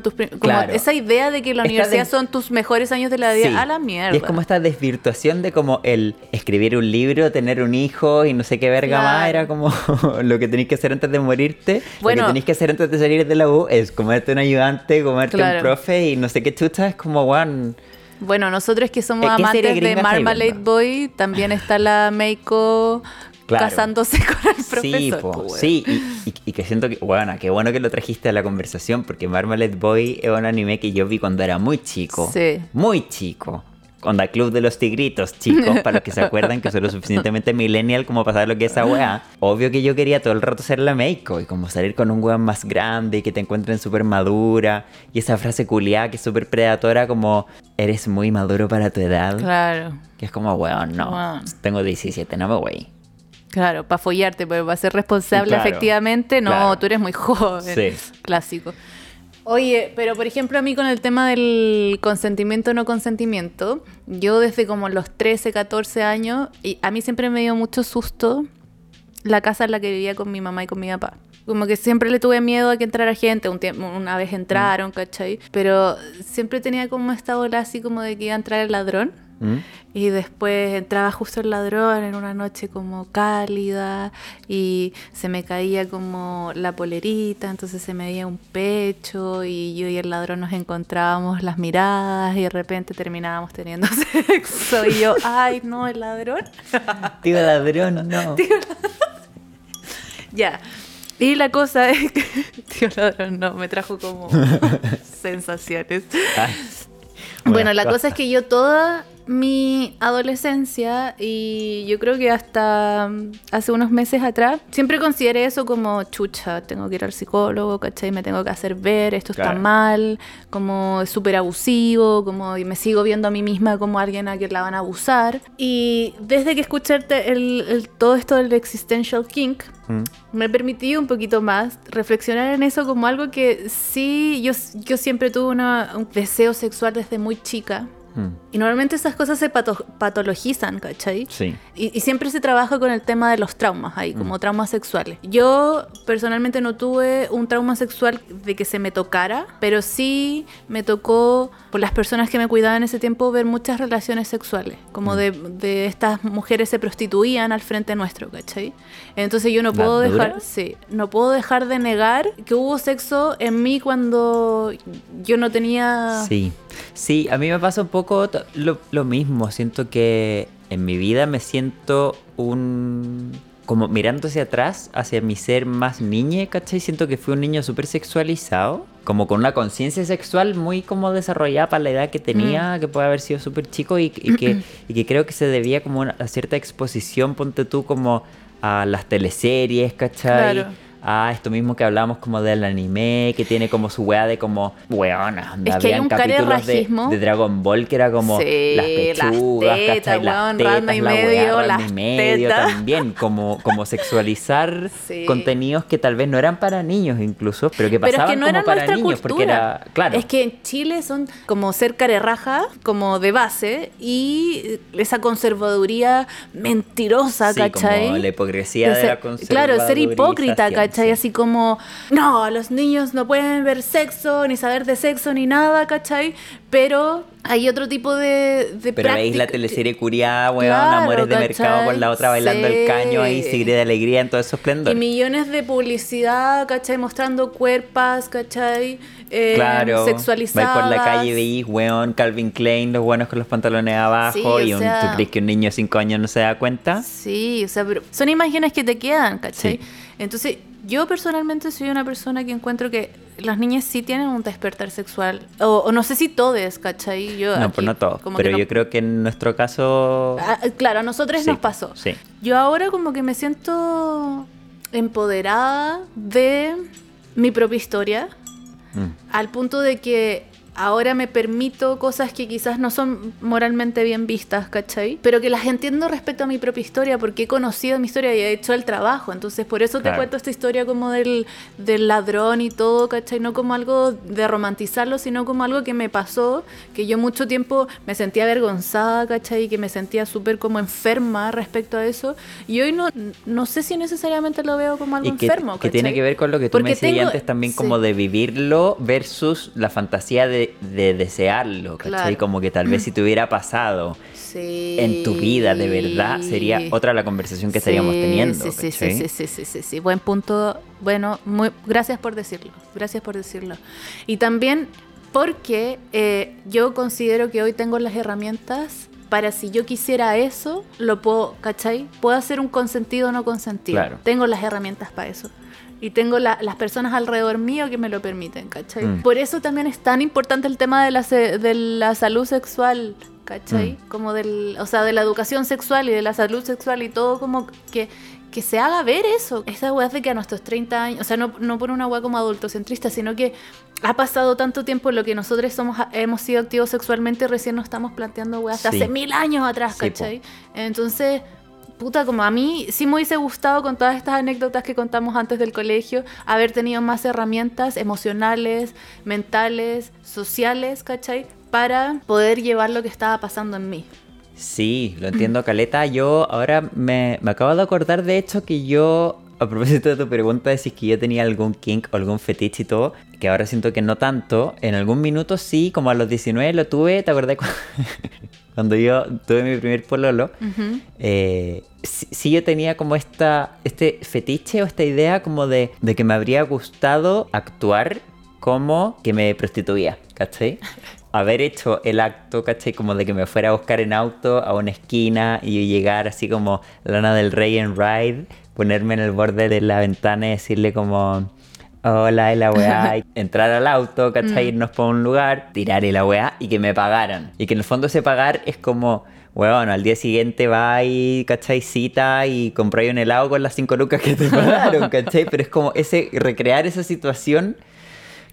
tus como Claro. esa idea de que la universidad de- son tus mejores años de la vida, Sí. a la mierda. Y es como esta desvirtuación de como el escribir un libro, tener un hijo y no sé qué verga más, era como lo que tenéis que hacer antes de morirte. Bueno. lo que tenéis que hacer antes de salir de la U es comerte un ayudante, comerte Claro. un profe y no sé qué chucha, es como, one Bueno, nosotros que somos Eh, ¿qué serie amantes de Marmalade? Boy, también está la Meiko Claro. casándose con el profesor. Sí, po, po, weón. sí, y, y- y que siento que, bueno, qué bueno que lo trajiste a la conversación, porque Marmalade Boy es un anime que yo vi cuando era muy chico. Sí. Muy chico. Onda Club de los Tigritos, chicos, para los que se acuerdan que soy lo suficientemente millennial como para saber lo que es esa weá. Obvio que yo quería todo el rato ser la Meiko y como salir con un weón más grande y que te encuentren súper madura. Y esa frase culiada que es súper predatora como, eres muy maduro para tu edad. Claro, Que es como, weón, no, tengo 17, no me voy. claro, para follarte, pero para ser responsable Claro, efectivamente, no, claro. tú eres muy joven. Sí. Clásico. Oye, pero por ejemplo a mí con el tema del consentimiento o no consentimiento, yo desde como los 13, 14 años, y a mí siempre me dio mucho susto la casa en la que vivía con mi mamá y con mi papá. Como que siempre le tuve miedo a que entrara gente, un tiempo, una Mm. vez entraron, ¿cachai? Pero siempre tenía como esta bola así como de que iba a entrar el ladrón. ¿Mm? Y después entraba justo el ladrón en una noche como cálida y se me caía como la polerita, entonces se me veía un pecho y yo y el ladrón nos encontrábamos las miradas y de repente terminábamos teniendo sexo y yo, ay no, el ladrón. Tío ladrón, no. Ya. Y la cosa es que, tío ladrón, no, me trajo como sensaciones. Ay. Bueno, la cosa es que yo toda mi adolescencia y yo creo que hasta mm, hace unos meses atrás siempre consideré eso como chucha, tengo que ir al psicólogo, ¿cachai? Me tengo que hacer ver, esto está Claro. mal, como es súper abusivo, como y me sigo viendo a mí misma como alguien a quien la van a abusar. Y desde que escuché el- el- todo esto del existential kink, ¿Mm? me permití un poquito más reflexionar en eso como algo que sí, yo, yo siempre tuve una- un deseo sexual desde muy chica. Mm. Y normalmente esas cosas se pato- patologizan, ¿cachai? Sí. Y, y siempre se trabaja con el tema de los traumas ahí, como traumas sexuales. Yo personalmente no tuve un trauma sexual de que se me tocara, pero sí me tocó, por las personas que me cuidaban en ese tiempo, ver muchas relaciones sexuales. Como de, de estas mujeres se prostituían al frente nuestro, ¿cachai? Entonces yo no ¿La puedo dura? dejar, sí, no puedo dejar de negar que hubo sexo en mí cuando yo no tenía... Sí, sí, a mí me pasa un poco lo, lo mismo. Siento que en mi vida me siento un... Como mirando hacia atrás, hacia mi ser más niña, ¿cachai? Siento que fui un niño súper sexualizado, como con una conciencia sexual muy como desarrollada para la edad que tenía, que puede haber sido súper chico y, y que, y que creo que se debía como una- a cierta exposición, ponte tú como a las teleseries, ¿cachai? Claro. A esto mismo que hablamos como del anime, que tiene como su weá de como, weona, Es que hay un capítulos de, de Dragon Ball que era como Sí, las las pechugas, tetas, ¿cachai? Las tetas, y la weá, medio, Ranma las y medio tetas. también, como, como sexualizar Sí. contenidos que tal vez no eran para niños incluso, pero que Pero es pasaban que no como para niños, cultura. porque era, claro, Es que en Chile son como ser carerraja, como de base, y esa conservaduría mentirosa, sí, ¿cachai? como la hipocresía de, ser- la Claro, ser hipócrita, conservadurización, ¿cachai? sí. Así como, no, los niños no pueden ver sexo, ni saber de sexo, ni nada, ¿cachai? Pero hay otro tipo de, de Pero veis la práctica- teleserie curiada, weón, Claro, Amores de Mercado con la otra bailando el caño ahí, Sí. Sigre de Alegría en todo eso esplendor. Y millones de publicidad, ¿cachai? Mostrando cuerpas, ¿cachai? Eh, Claro, sexualizadas. vais por la calle y veis, weón, Calvin Klein, los buenos con los pantalones abajo, Sí, y un- sea- ¿tú crees que un niño de 5 años no se da cuenta? Sí, o sea, pero son imágenes que te quedan, ¿cachai? Sí. Entonces, yo personalmente soy una persona que encuentro que las niñas sí tienen un despertar sexual. O, o no sé si todos, ¿cachai? Yo No, aquí pues no todos, pero no- yo creo que en nuestro caso... Ah, claro, a nosotros sí, nos pasó. Sí. Yo ahora como que me siento empoderada de mi propia historia, Mm. al punto de que ahora me permito cosas que quizás no son moralmente bien vistas, ¿cachai? Pero que las entiendo respecto a mi propia historia, porque he conocido mi historia y he hecho el trabajo. Entonces, por eso Claro. te cuento esta historia como del, del ladrón y todo, ¿cachai? No como algo de romantizarlo, sino como algo que me pasó, que yo mucho tiempo me sentía avergonzada, ¿cachai? Que me sentía súper como enferma respecto a eso. Y hoy no, no sé si necesariamente lo veo como algo Y que, enfermo, que tiene ¿cachai? que ver con lo que tú me Porque decías tengo- antes también sí. como de vivirlo versus la fantasía de, de desearlo, ¿cachai? Claro. Como que tal vez si te hubiera pasado Sí. en tu vida de verdad sería otra la conversación que estaríamos Sí, teniendo, Sí, sí, sí, sí, sí, sí, sí. Buen punto. Bueno, muy, gracias por decirlo. Gracias por decirlo. Y también porque eh, yo considero que hoy tengo las herramientas para si yo quisiera eso, lo puedo, ¿cachai? Puedo hacer un consentido o no consentido. Claro. Tengo las herramientas para eso. Y tengo la- las personas alrededor mío que me lo permiten, ¿cachai? Mm. Por eso también es tan importante el tema de la, de la salud sexual, ¿cachai? Mm. Como del, o sea, de la educación sexual y de la salud sexual y todo como que, que se haga ver eso. Esa weá de que a nuestros 30 años, o sea, no, no por una weá como adultocentrista, sino que ha pasado tanto tiempo en lo que nosotros somos, hemos sido activos sexualmente y recién nos estamos planteando weas de Sí. hace mil años atrás, Sí. ¿cachai? Entonces, puta, como a mí sí me hubiese gustado con todas estas anécdotas que contamos antes del colegio, haber tenido más herramientas emocionales, mentales, sociales, ¿cachai? Para poder llevar lo que estaba pasando en mí. Sí, lo entiendo, Caleta. Yo ahora me, me acabo de acordar, de hecho, que yo, a propósito de tu pregunta de si es que yo tenía algún kink o algún fetiche y todo, que ahora siento que no tanto, en algún minuto sí, como a los 19 lo tuve, ¿te acordás? cu- cuando yo tuve mi primer pololo, eh, sí, yo tenía como esta, este fetiche o esta idea como de, de que me habría gustado actuar como que me prostituía, ¿cachai? haber hecho el acto, ¿cachai? Como de que me fuera a buscar en auto a una esquina y llegar así como Lana del Rey en Ride, ponerme en el borde de la ventana y decirle como, hola, y la weá, entrar al auto, ¿cachai? Mm. Irnos por un lugar, tirar y la weá y que me pagaran. Y que en el fondo ese pagar es como, bueno, al día siguiente va y, ¿cachai? Cita y compráis un helado con las cinco lucas que te pagaron, ¿cachai? Pero es como ese, recrear esa situación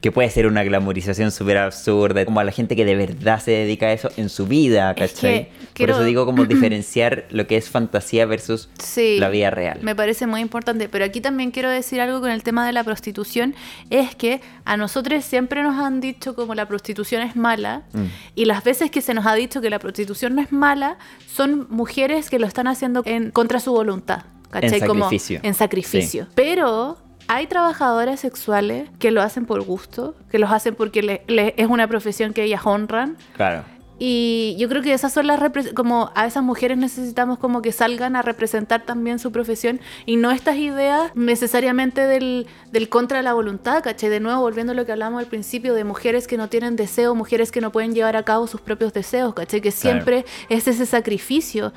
que puede ser una glamorización súper absurda, como a la gente que de verdad se dedica a eso en su vida, ¿cachai? Por eso digo como diferenciar lo que es fantasía versus la vida real. Me parece muy importante, pero aquí también quiero decir algo con el tema de la prostitución, es que a nosotros siempre nos han dicho como la prostitución es mala, mm. y las veces que se nos ha dicho que la prostitución no es mala, son mujeres que lo están haciendo en contra su voluntad. ¿cachai? En sacrificio. en sacrificio. Pero hay trabajadoras sexuales que lo hacen por gusto, que los hacen porque es una profesión que ellas honran. Claro. Y yo creo que esas son las como a esas mujeres necesitamos como que salgan a representar también su profesión y no estas ideas necesariamente del, del contra la voluntad, ¿caché? De nuevo, volviendo a lo que hablamos al principio de mujeres que no tienen deseo, mujeres que no pueden llevar a cabo sus propios deseos, ¿caché? Que siempre es ese sacrificio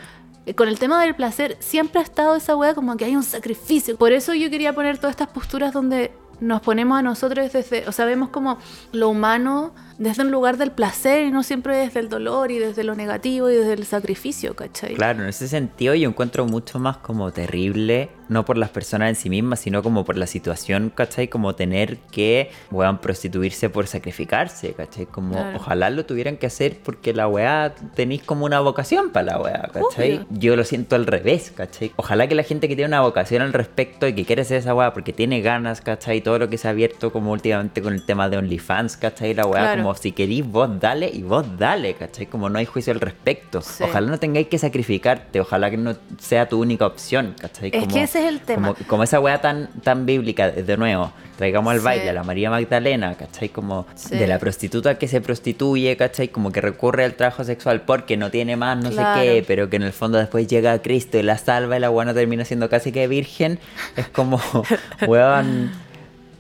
con el tema del placer, siempre ha estado esa weá como que hay un sacrificio. Por eso yo quería poner todas estas posturas donde nos ponemos a nosotros desde, o sea, vemos como lo humano desde un lugar del placer y no siempre desde el dolor y desde lo negativo y desde el sacrificio, ¿cachai? Claro, en ese sentido yo encuentro mucho más como terrible, no por las personas en sí mismas, sino como por la situación, ¿cachai? Como tener que, weón, prostituirse por sacrificarse, ¿cachai? Como ojalá lo tuvieran que hacer porque la weá tenéis como una vocación para la weá, ¿cachai? Yo lo siento al revés, ¿cachai? Ojalá que la gente que tiene una vocación al respecto y que quiere hacer esa weá porque tiene ganas, ¿cachai? Todo lo que se ha abierto como últimamente con el tema de OnlyFans, ¿cachai? La weá como si querís vos dale y vos dale, ¿cachai? Como no hay juicio al respecto. Ojalá no tengáis que sacrificarte, ojalá que no sea tu única opción, ¿cachai? es que ese es el tema. Como, esa weá tan, tan bíblica, de nuevo, traigamos al baile a la María Magdalena, ¿cachai? Como de la prostituta que se prostituye, ¿cachai? Como que recurre al trabajo sexual porque no tiene más, no sé qué, pero que en el fondo después llega a Cristo y la salva y la weá no termina siendo casi que virgen. Es como, weón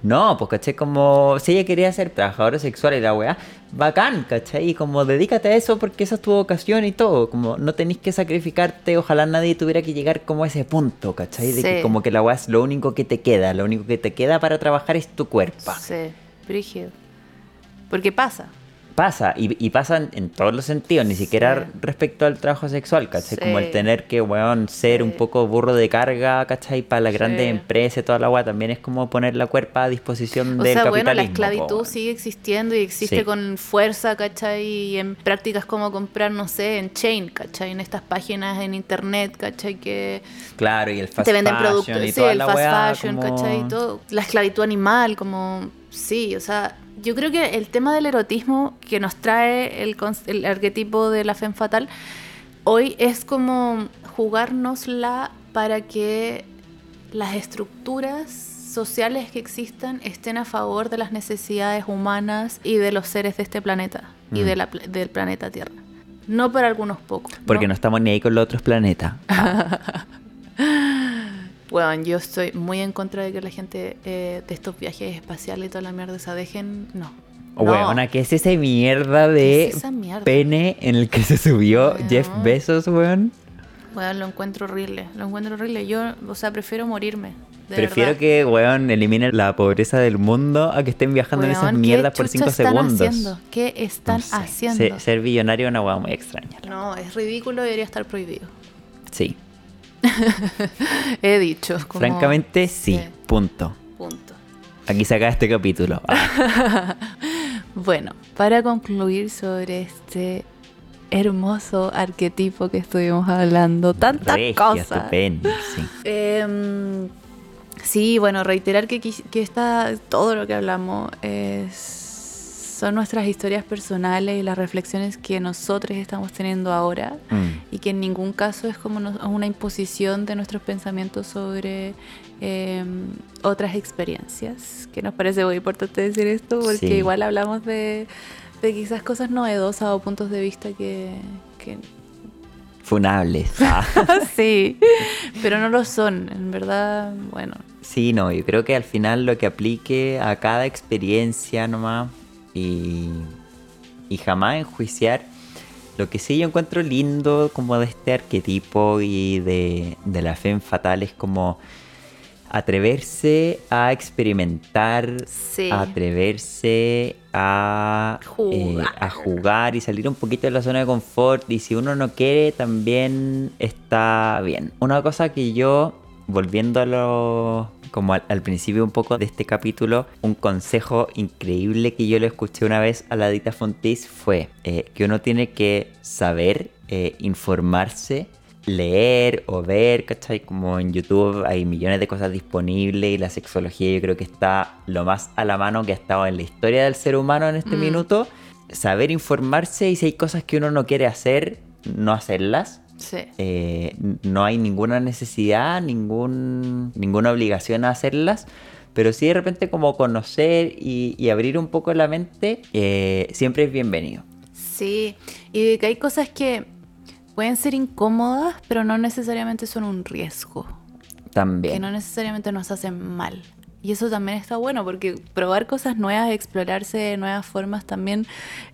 no, pues caché como si ella quería ser trabajadora sexual y la weá, bacán, ¿cachai? Y como dedícate a eso porque esa es tu vocación y todo. Como no tenés que sacrificarte, ojalá nadie tuviera que llegar como a ese punto, ¿cachai? De que como que la weá es lo único que te queda, lo único que te queda para trabajar es tu cuerpo. Sí, brígido. Porque pasa pasa, y, y pasa en, todos los sentidos, ni siquiera respecto al trabajo sexual, ¿cachai? Como el tener que, weón, ser un poco burro de carga, ¿cachai? Para las grandes empresas, toda la weá, también es como poner la cuerpa a disposición o del sea, bueno, la esclavitud sigue existiendo y existe con fuerza, ¿cachai? Y en prácticas como comprar, no sé, en chain, ¿cachai? En estas páginas en internet, ¿cachai? Que claro, y el fast te venden productos, el fast fashion, ¿cachai? Y todo. La esclavitud animal, como, sí, o sea yo creo que el tema del erotismo que nos trae el, el arquetipo de la femme fatal hoy es como jugárnosla para que las estructuras sociales que existan estén a favor de las necesidades humanas y de los seres de este planeta y de mm. del planeta Tierra. No para algunos pocos. Porque no, estamos ni ahí con los otros planetas. Bueno, yo estoy muy en contra de que la gente eh, de estos viajes espaciales y toda la mierda se dejen. No. Weona, ¿qué es esa mierda de pene en el que se subió Jeff Bezos, weón? Weón, lo encuentro horrible. Lo encuentro horrible. Yo, o sea, prefiero morirme. Prefiero que, weón, eliminen la pobreza del mundo a que estén viajando en esas mierdas por 5 segundos. Haciendo? ¿Qué están haciendo? Ser, billonario es una weón muy extraña. No, es ridículo, debería estar prohibido. Sí. He dicho. Francamente, sí. Punto. Punto. Aquí se acaba este capítulo. bueno, para concluir sobre este hermoso arquetipo que estuvimos hablando, tantas cosas. sí. Em, sí, bueno, reiterar que, que está, todo lo que hablamos es son nuestras historias personales y las reflexiones que nosotros estamos teniendo ahora mm. y que en ningún caso es como una imposición de nuestros pensamientos sobre em, otras experiencias, que nos parece muy importante decir esto porque igual hablamos de, quizás cosas novedosas o puntos de vista que, Funables. Ah. sí, pero no lo son, en verdad, bueno. Sí, no, yo creo que al final lo que aplique a cada experiencia nomás y, y jamás enjuiciar. Lo que sí yo encuentro lindo como de este arquetipo y de, de la fe en fatal es como atreverse a experimentar, Sí. atreverse a eh, Jugar. a jugar y salir un poquito de la zona de confort. Y si uno no quiere, también está bien. Una cosa que yo, volviendo a lo como al, al principio un poco de este capítulo, un consejo increíble que yo le escuché una vez a la Dita Fontis fue eh, que uno tiene que saber eh, informarse leer o ver, ¿cachai? Como en YouTube hay millones de cosas disponibles y la sexología yo creo que está lo más a la mano que ha estado en la historia del ser humano en este Mm. minuto. Saber informarse y si hay cosas que uno no quiere hacer, no hacerlas. Sí. Eh, no hay ninguna necesidad, ningún, ninguna obligación a hacerlas. Pero sí de repente como conocer y, y abrir un poco la mente, eh, siempre es bienvenido. Sí, y de que hay cosas que pueden ser incómodas, pero no necesariamente son un riesgo. Que También. no necesariamente nos hacen mal. Y eso también está bueno, porque probar cosas nuevas, explorarse de nuevas formas también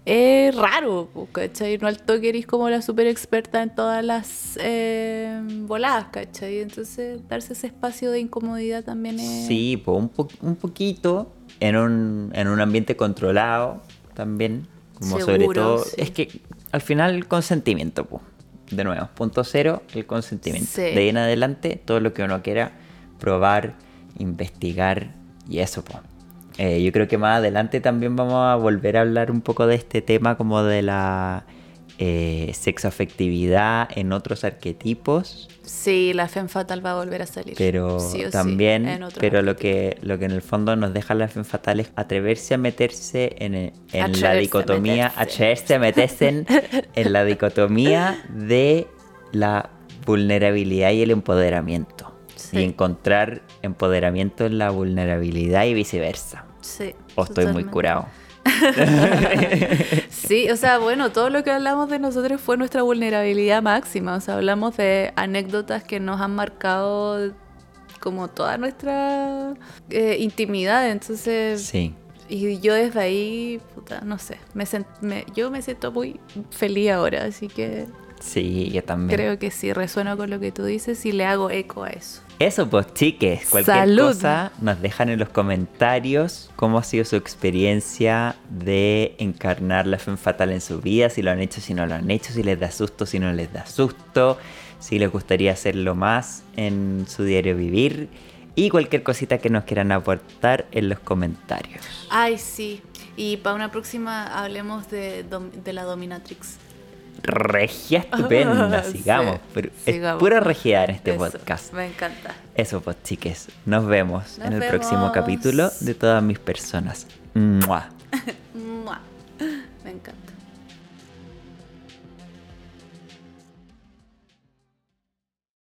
es raro, po, ¿cachai? No al toque eres como la super experta en todas las eh, voladas, ¿cachai? Entonces, darse ese espacio de incomodidad también es... Sí, pues un, po- un poquito en un, en un ambiente controlado también. Como sobre todo. sí. Es que al final el consentimiento, pues. De nuevo, punto cero, el consentimiento. Sí. De ahí en adelante, todo lo que uno quiera probar, investigar y eso, pues. Eh, yo creo que más adelante también vamos a volver a hablar un poco de este tema como de la eh, sexoafectividad en otros arquetipos. Sí, la femme fatal va a volver a salir. Pero Sí también, pero lo que, lo que en el fondo nos deja la fe fatal es atreverse a meterse en, la Atreverse dicotomía, atreverse a meterse en, en la dicotomía de la vulnerabilidad y el empoderamiento. Sí. Y encontrar empoderamiento en la vulnerabilidad y viceversa. Sí, O estoy muy curado. Sí, o sea, bueno, todo lo que hablamos de nosotros fue nuestra vulnerabilidad máxima. O sea, hablamos de anécdotas que nos han marcado como toda nuestra eh, intimidad. Entonces, Sí. y yo desde ahí, puta, no sé, me sent- me- yo me siento muy feliz ahora. Así que Sí, yo también. creo que sí, resueno con lo que tú dices y le hago eco a eso. Eso pues chiques, cualquier Salud. cosa nos dejan en los comentarios cómo ha sido su experiencia de encarnar la fe fatal en su vida, si lo han hecho, si no lo han hecho, si les da susto, si no les da susto, si les gustaría hacerlo más en su diario vivir y cualquier cosita que nos quieran aportar en los comentarios. Ay, sí. Y para una próxima hablemos de la dominatrix. Regia estupenda, Sí, sigamos. pero es sigamos. pura regia en este Eso, podcast. Me encanta. Eso pues chiques, nos vemos Nos en el vemos. próximo capítulo de todas mis personas. ¡Mua! Mua. Me encanta.